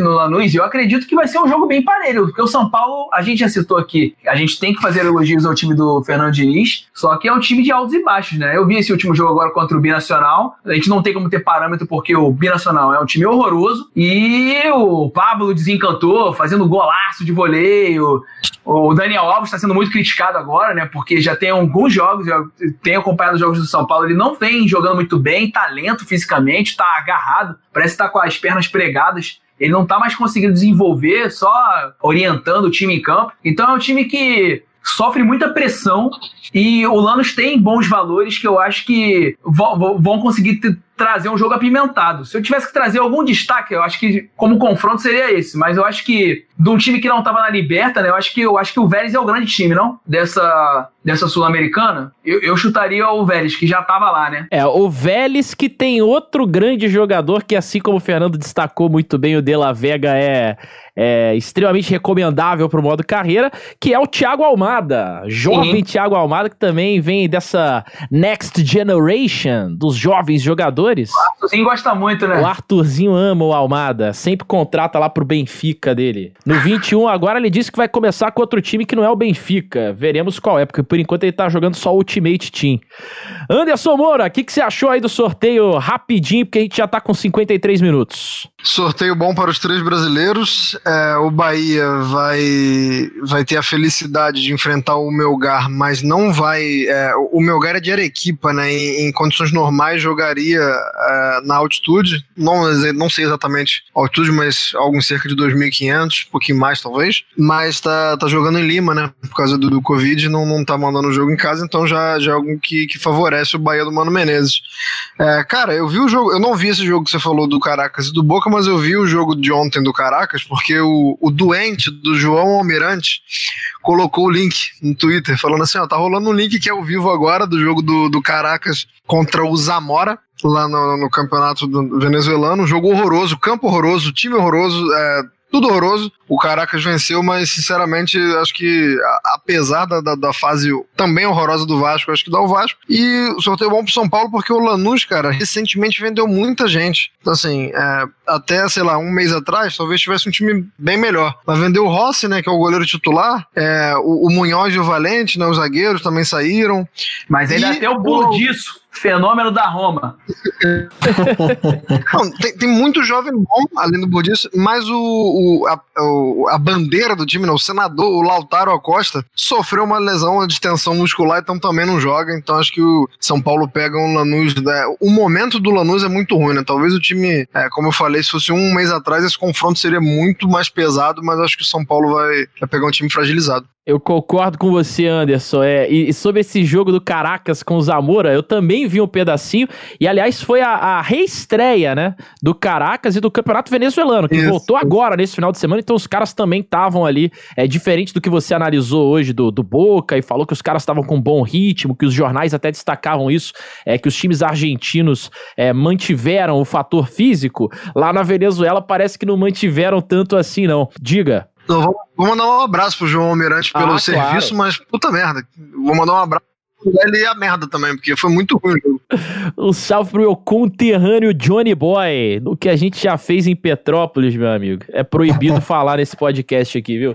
no Lanús, eu acredito que vai ser um jogo bem parelho, porque o São Paulo, a gente já citou aqui, a gente tem que fazer elogios ao time do Fernando Diniz, só que é um time de altos e baixos, né? Eu vi esse último jogo agora contra o Binacional, a gente não tem como ter parâmetro porque o Binacional é um time horroroso e o Pablo desencantou, fazendo golaço de voleio. O Daniel Alves está sendo muito criticado agora, né? Porque já tem alguns jogos, eu tenho acompanhado os jogos do São Paulo, ele não vem jogando muito bem, talento fisicamente fisicamente, tá agarrado, parece estar tá com as pernas pregadas. Ele não tá mais conseguindo desenvolver, só orientando o time em campo. Então é um time que sofre muita pressão e o Lanús tem bons valores que eu acho que vão conseguir trazer um jogo apimentado. Se eu tivesse que trazer algum destaque, eu acho que como confronto seria esse, mas eu acho que de um time que não estava na Liberta, né? Eu acho que eu acho que o Vélez é o grande time, não? Dessa dessa sul-americana. Eu, eu chutaria o Vélez que já estava lá, né? É, o Vélez que tem outro grande jogador que assim como o Fernando destacou muito bem, o De La Vega é é, extremamente recomendável para o modo carreira, que é o Thiago Almada, jovem. Thiago Almada, que também vem dessa next generation dos jovens jogadores. O Arthurzinho gosta muito, né? O Arthurzinho ama o Almada, sempre contrata lá pro Benfica dele. No 21, agora ele disse que vai começar com outro time que não é o Benfica. Veremos qual é, porque por enquanto ele tá jogando só o Ultimate Team. Anderson Moura, o que, que você achou aí do sorteio rapidinho, porque a gente já tá com 53 minutos? Sorteio bom para os três brasileiros. É, o Bahia vai, vai ter a felicidade de enfrentar o Melgar, mas não vai. É, o Melgar é de Arequipa, né? Em, em condições normais jogaria é, na altitude. Não, não sei exatamente a altitude, mas algo cerca de 2.500, um pouquinho mais talvez. Mas tá, tá jogando em Lima, né? Por causa do, do Covid, não, não tá mandando o jogo em casa, então já, já é algo que, que favorece o Bahia do Mano Menezes. É, cara, eu vi o jogo, eu não vi esse jogo que você falou do Caracas e do Boca, mas eu vi o jogo de ontem do Caracas, porque o, o doente do João Almirante colocou o link no Twitter, falando assim: ó, tá rolando um link que é ao vivo agora do jogo do, do Caracas contra o Zamora. Lá no, no campeonato venezuelano, jogo horroroso, campo horroroso, time horroroso, é, tudo horroroso. O Caracas venceu, mas sinceramente acho que apesar da, da, da, fase também horrorosa do Vasco, acho que dá o Vasco. E o sorteio bom pro São Paulo porque o Lanús, cara, recentemente vendeu muita gente. Então, assim, é, até, sei lá, um mês atrás, talvez tivesse um time bem melhor. Mas vendeu o Rossi, né, que é o goleiro titular, é, o, o Munhoz e o Valente, né, os zagueiros também saíram. Mas ainda e, tem o bolo disso fenômeno da Roma. [laughs] Não, tem, tem, muito jovem bom, além do Bordiço, mas o, o, a, o, a, bandeira do time, né, o senador, o Lautaro Acosta, sofreu uma lesão, uma distensão muscular, então também não joga. Então acho que o São Paulo pega um Lanús. Né, o momento do Lanús é muito ruim, né? Talvez o time, é, como eu falei, se fosse um mês atrás, esse confronto seria muito mais pesado, mas acho que o São Paulo vai, vai pegar um time fragilizado. Eu concordo com você, Anderson. É, e, sobre esse jogo do Caracas com o Zamora, eu também vi um pedacinho. E, aliás, foi a, a reestreia, né? Do Caracas e do Campeonato Venezuelano, que Isso. voltou agora, nesse final de semana. Então, os caras também estavam ali. É diferente do que você analisou hoje do, do Boca e falou que os caras estavam com bom ritmo, que os jornais até destacavam isso, é que os times argentinos é, mantiveram o fator físico. Lá na Venezuela parece que não mantiveram tanto assim, não. Diga. Então, vamos mandar um abraço pro João Almirante pelo ah, serviço, claro. mas puta merda. Vou mandar um abraço ele e a merda também, porque foi muito ruim. Um salve pro meu conterrâneo Johnny Boy, do que a gente já fez em Petrópolis, meu amigo. É proibido [laughs] falar nesse podcast aqui, viu?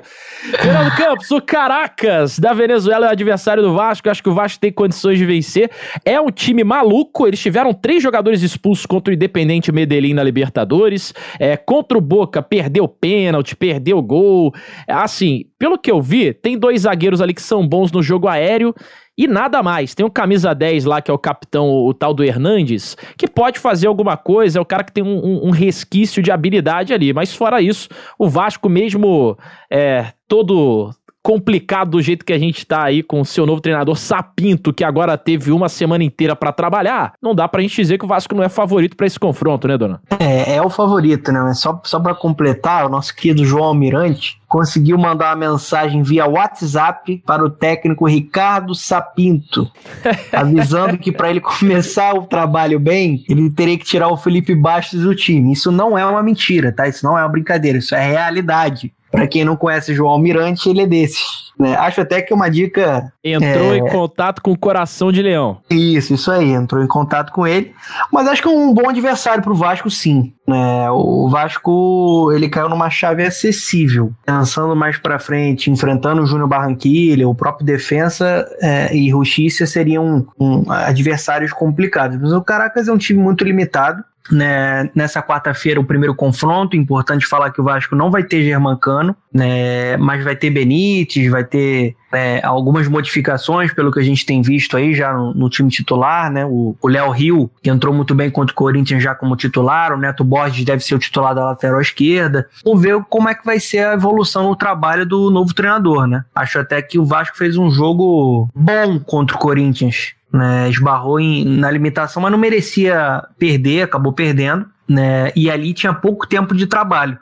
Fernando Campos, o Caracas da Venezuela é o adversário do Vasco. Acho que o Vasco tem condições de vencer. É um time maluco. Eles tiveram três jogadores expulsos contra o Independente Medellín na Libertadores. É, contra o Boca, perdeu pênalti, perdeu gol. Assim, pelo que eu vi, tem dois zagueiros ali que são bons no jogo aéreo e nada mais. Tem um camisa 10 lá, que é o capitão, o tal do Hernandes, que pode fazer alguma coisa, é o cara que tem um, um, um resquício de habilidade ali. Mas fora isso, o Vasco mesmo é, todo complicado do jeito que a gente tá aí com o seu novo treinador Sapinto, que agora teve uma semana inteira para trabalhar, não dá pra gente dizer que o Vasco não é favorito para esse confronto, né, dona? É, é o favorito, né? Só, só para completar, o nosso querido João Almirante conseguiu mandar uma mensagem via WhatsApp para o técnico Ricardo Sapinto, [laughs] avisando que para ele começar o trabalho bem, ele teria que tirar o Felipe Bastos do time. Isso não é uma mentira, tá? Isso não é uma brincadeira, isso é realidade. Para quem não conhece João Almirante, ele é desses. Né? Acho até que uma dica. Entrou é... em contato com o coração de leão. Isso, isso aí, entrou em contato com ele. Mas acho que é um bom adversário para o Vasco, sim. Né? O Vasco ele caiu numa chave acessível. Pensando mais para frente, enfrentando o Júnior Barranquilha, o próprio Defensa é, e Justiça seriam um, adversários complicados. Mas o Caracas é um time muito limitado. Né, nessa quarta-feira, o primeiro confronto. Importante falar que o Vasco não vai ter Germancano, né, mas vai ter Benítez, vai ter é, algumas modificações, pelo que a gente tem visto aí já no, no time titular. Né, o Léo Rio, que entrou muito bem contra o Corinthians já como titular, o Neto Borges deve ser o titular da lateral esquerda. Vamos ver como é que vai ser a evolução no trabalho do novo treinador. Né? Acho até que o Vasco fez um jogo bom contra o Corinthians né, esbarrou em, na limitação, mas não merecia perder, acabou perdendo, né, e ali tinha pouco tempo de trabalho.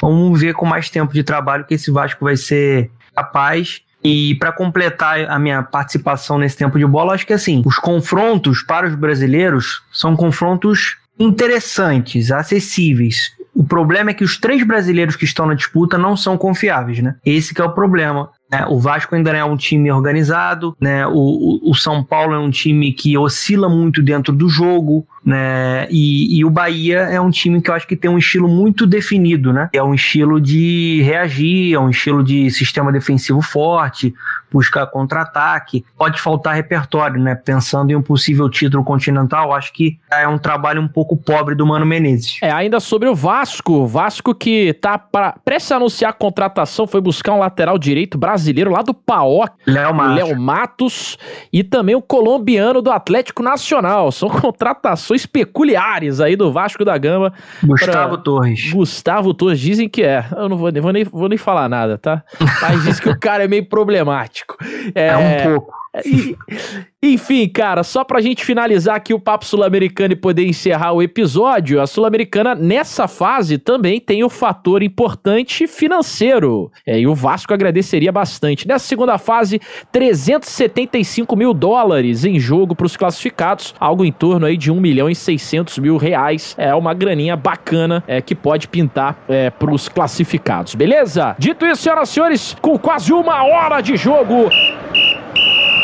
Vamos ver com mais tempo de trabalho que esse Vasco vai ser capaz. E para completar a minha participação nesse tempo de bola, acho que assim, os confrontos para os brasileiros são confrontos interessantes, acessíveis. O problema é que os três brasileiros que estão na disputa não são confiáveis, né? Esse é o problema. Né? O Vasco ainda é um time organizado, né? O, o, o, São Paulo é um time que oscila muito dentro do jogo, né? E, e, o Bahia é um time que eu acho que tem um estilo muito definido, né? É um estilo de reagir, é um estilo de sistema defensivo forte, buscar contra-ataque. Pode faltar repertório, né? Pensando em um possível título continental, acho que é um trabalho um pouco pobre do Mano Menezes. É, ainda sobre o Vasco, Vasco que tá para prestes a anunciar a contratação, foi buscar um lateral direito brasileiro lá do PAOC, Léo Matos. Léo Matos, e também o colombiano do Atlético Nacional. São [laughs] contratações peculiares aí do Vasco da Gama. Gustavo Torres. Gustavo Torres, dizem que é. Eu não vou, vou, nem, vou nem falar nada, tá? Mas diz que o cara é meio problemático. É, é um pouco. Enfim, cara, só pra gente finalizar aqui o Papo Sul-Americano e poder encerrar o episódio, a Sul-Americana nessa fase também tem o fator importante financeiro. É, e o Vasco agradeceria bastante. Nessa segunda fase, 375 mil dólares em jogo para os classificados, algo em torno aí de 1 milhão e 600 mil reais. É uma graninha bacana é, que pode pintar é, para os classificados, beleza? Dito isso, senhoras e senhores, com quase uma hora de jogo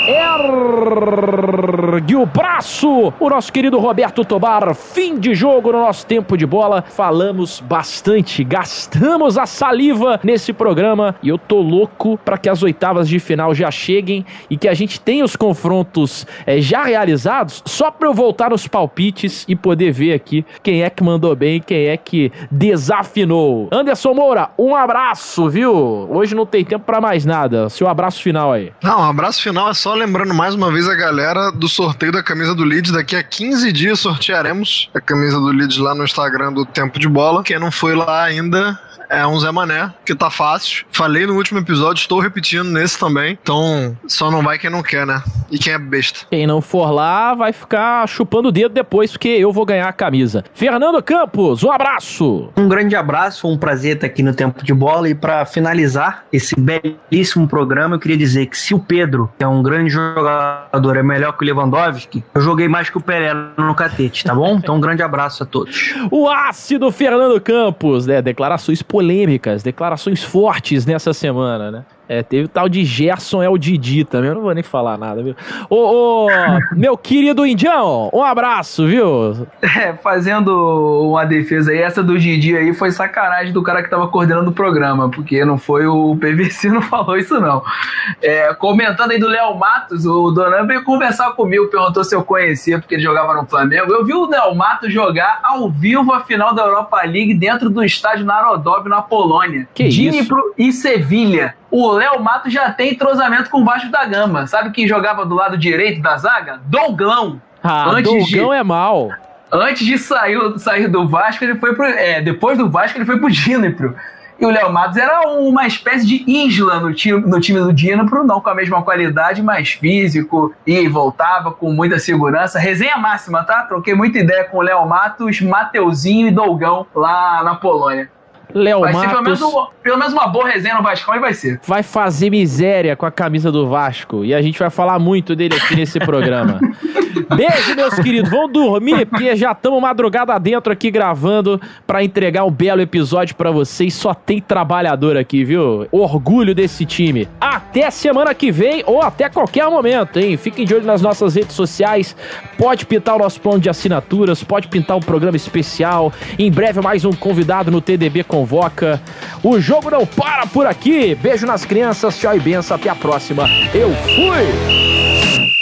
ergue o braço. O nosso querido Roberto Tobar, fim de jogo no nosso tempo de bola. Falamos bastante, gastamos a saliva nesse programa e eu tô louco para que as oitavas de final já cheguem e que a gente tenha os confrontos é, já realizados, só para eu voltar nos palpites e poder ver aqui quem é que mandou bem quem é que desafinou. Anderson Moura, um abraço, viu? Hoje não tem tempo para mais nada. Seu abraço final aí. Não, um abraço final é só lembrando mais uma vez a galera do sorteio da camisa do Leeds. Daqui a 15 dias sortearemos a camisa do Leeds lá no Instagram do Tempo de Bola. Quem não foi lá ainda, é um Zé Mané, que tá fácil. Falei no último episódio, estou repetindo nesse também. Então, só não vai quem não quer, né? E quem é besta. Quem não for lá vai ficar chupando o dedo depois, porque eu vou ganhar a camisa. Fernando Campos, um abraço. Um grande abraço, um prazer estar aqui no Tempo de Bola. E para finalizar esse belíssimo programa, eu queria dizer que se o Pedro, que é um grande jogador, é melhor que o Lewandowski, eu joguei mais que o Pelé no catete, tá bom? Então, um grande abraço a todos. O ácido Fernando Campos, né? Declarações polêmicas polêmicas, declarações fortes nessa semana, né? É, teve o tal de Gerson é o Didi também. Eu não vou nem falar nada, viu? Ô, ô [laughs] meu querido Indião, um abraço, viu? É, fazendo uma defesa aí, essa do Didi aí foi sacanagem do cara que tava coordenando o programa, porque não foi o PVC, [laughs] não falou isso não. É, comentando aí do Léo Matos, o Donan veio conversar comigo, perguntou se eu conhecia, porque ele jogava no Flamengo. Eu vi o Léo Matos jogar ao vivo a final da Europa League dentro do estádio Narodov, na Polônia. Que Dnipro e Sevilha o Léo Mato já tem entrosamento com o Vasco da Gama. Sabe quem jogava do lado direito da zaga? Douglão. Ah, antes Dougão de, é mal. Antes de sair, sair do Vasco, ele foi pro. É, depois do Vasco, ele foi pro Dínipro. E o Léo Matos era uma espécie de isla no time, no time do Dínipro, não com a mesma qualidade, mas físico, e voltava com muita segurança. Resenha máxima, tá? Troquei muita ideia com o Léo Matos, Mateuzinho e Dougão lá na Polônia. Léo Matos. Ser pelo, menos pelo menos uma boa resenha no Vasco e vai ser. Vai fazer miséria com a camisa do Vasco. E a gente vai falar muito dele aqui nesse programa. [laughs] Beijo, meus queridos. Vão dormir, porque já estamos madrugada dentro aqui gravando para entregar um belo episódio para vocês. Só tem trabalhador aqui, viu? Orgulho desse time. Até semana que vem ou até qualquer momento, hein? Fiquem de olho nas nossas redes sociais. Pode pintar o nosso plano de assinaturas, pode pintar um programa especial. Em breve, mais um convidado no TDB Convoca. O jogo não para por aqui. Beijo nas crianças, tchau e benção. Até a próxima. Eu fui!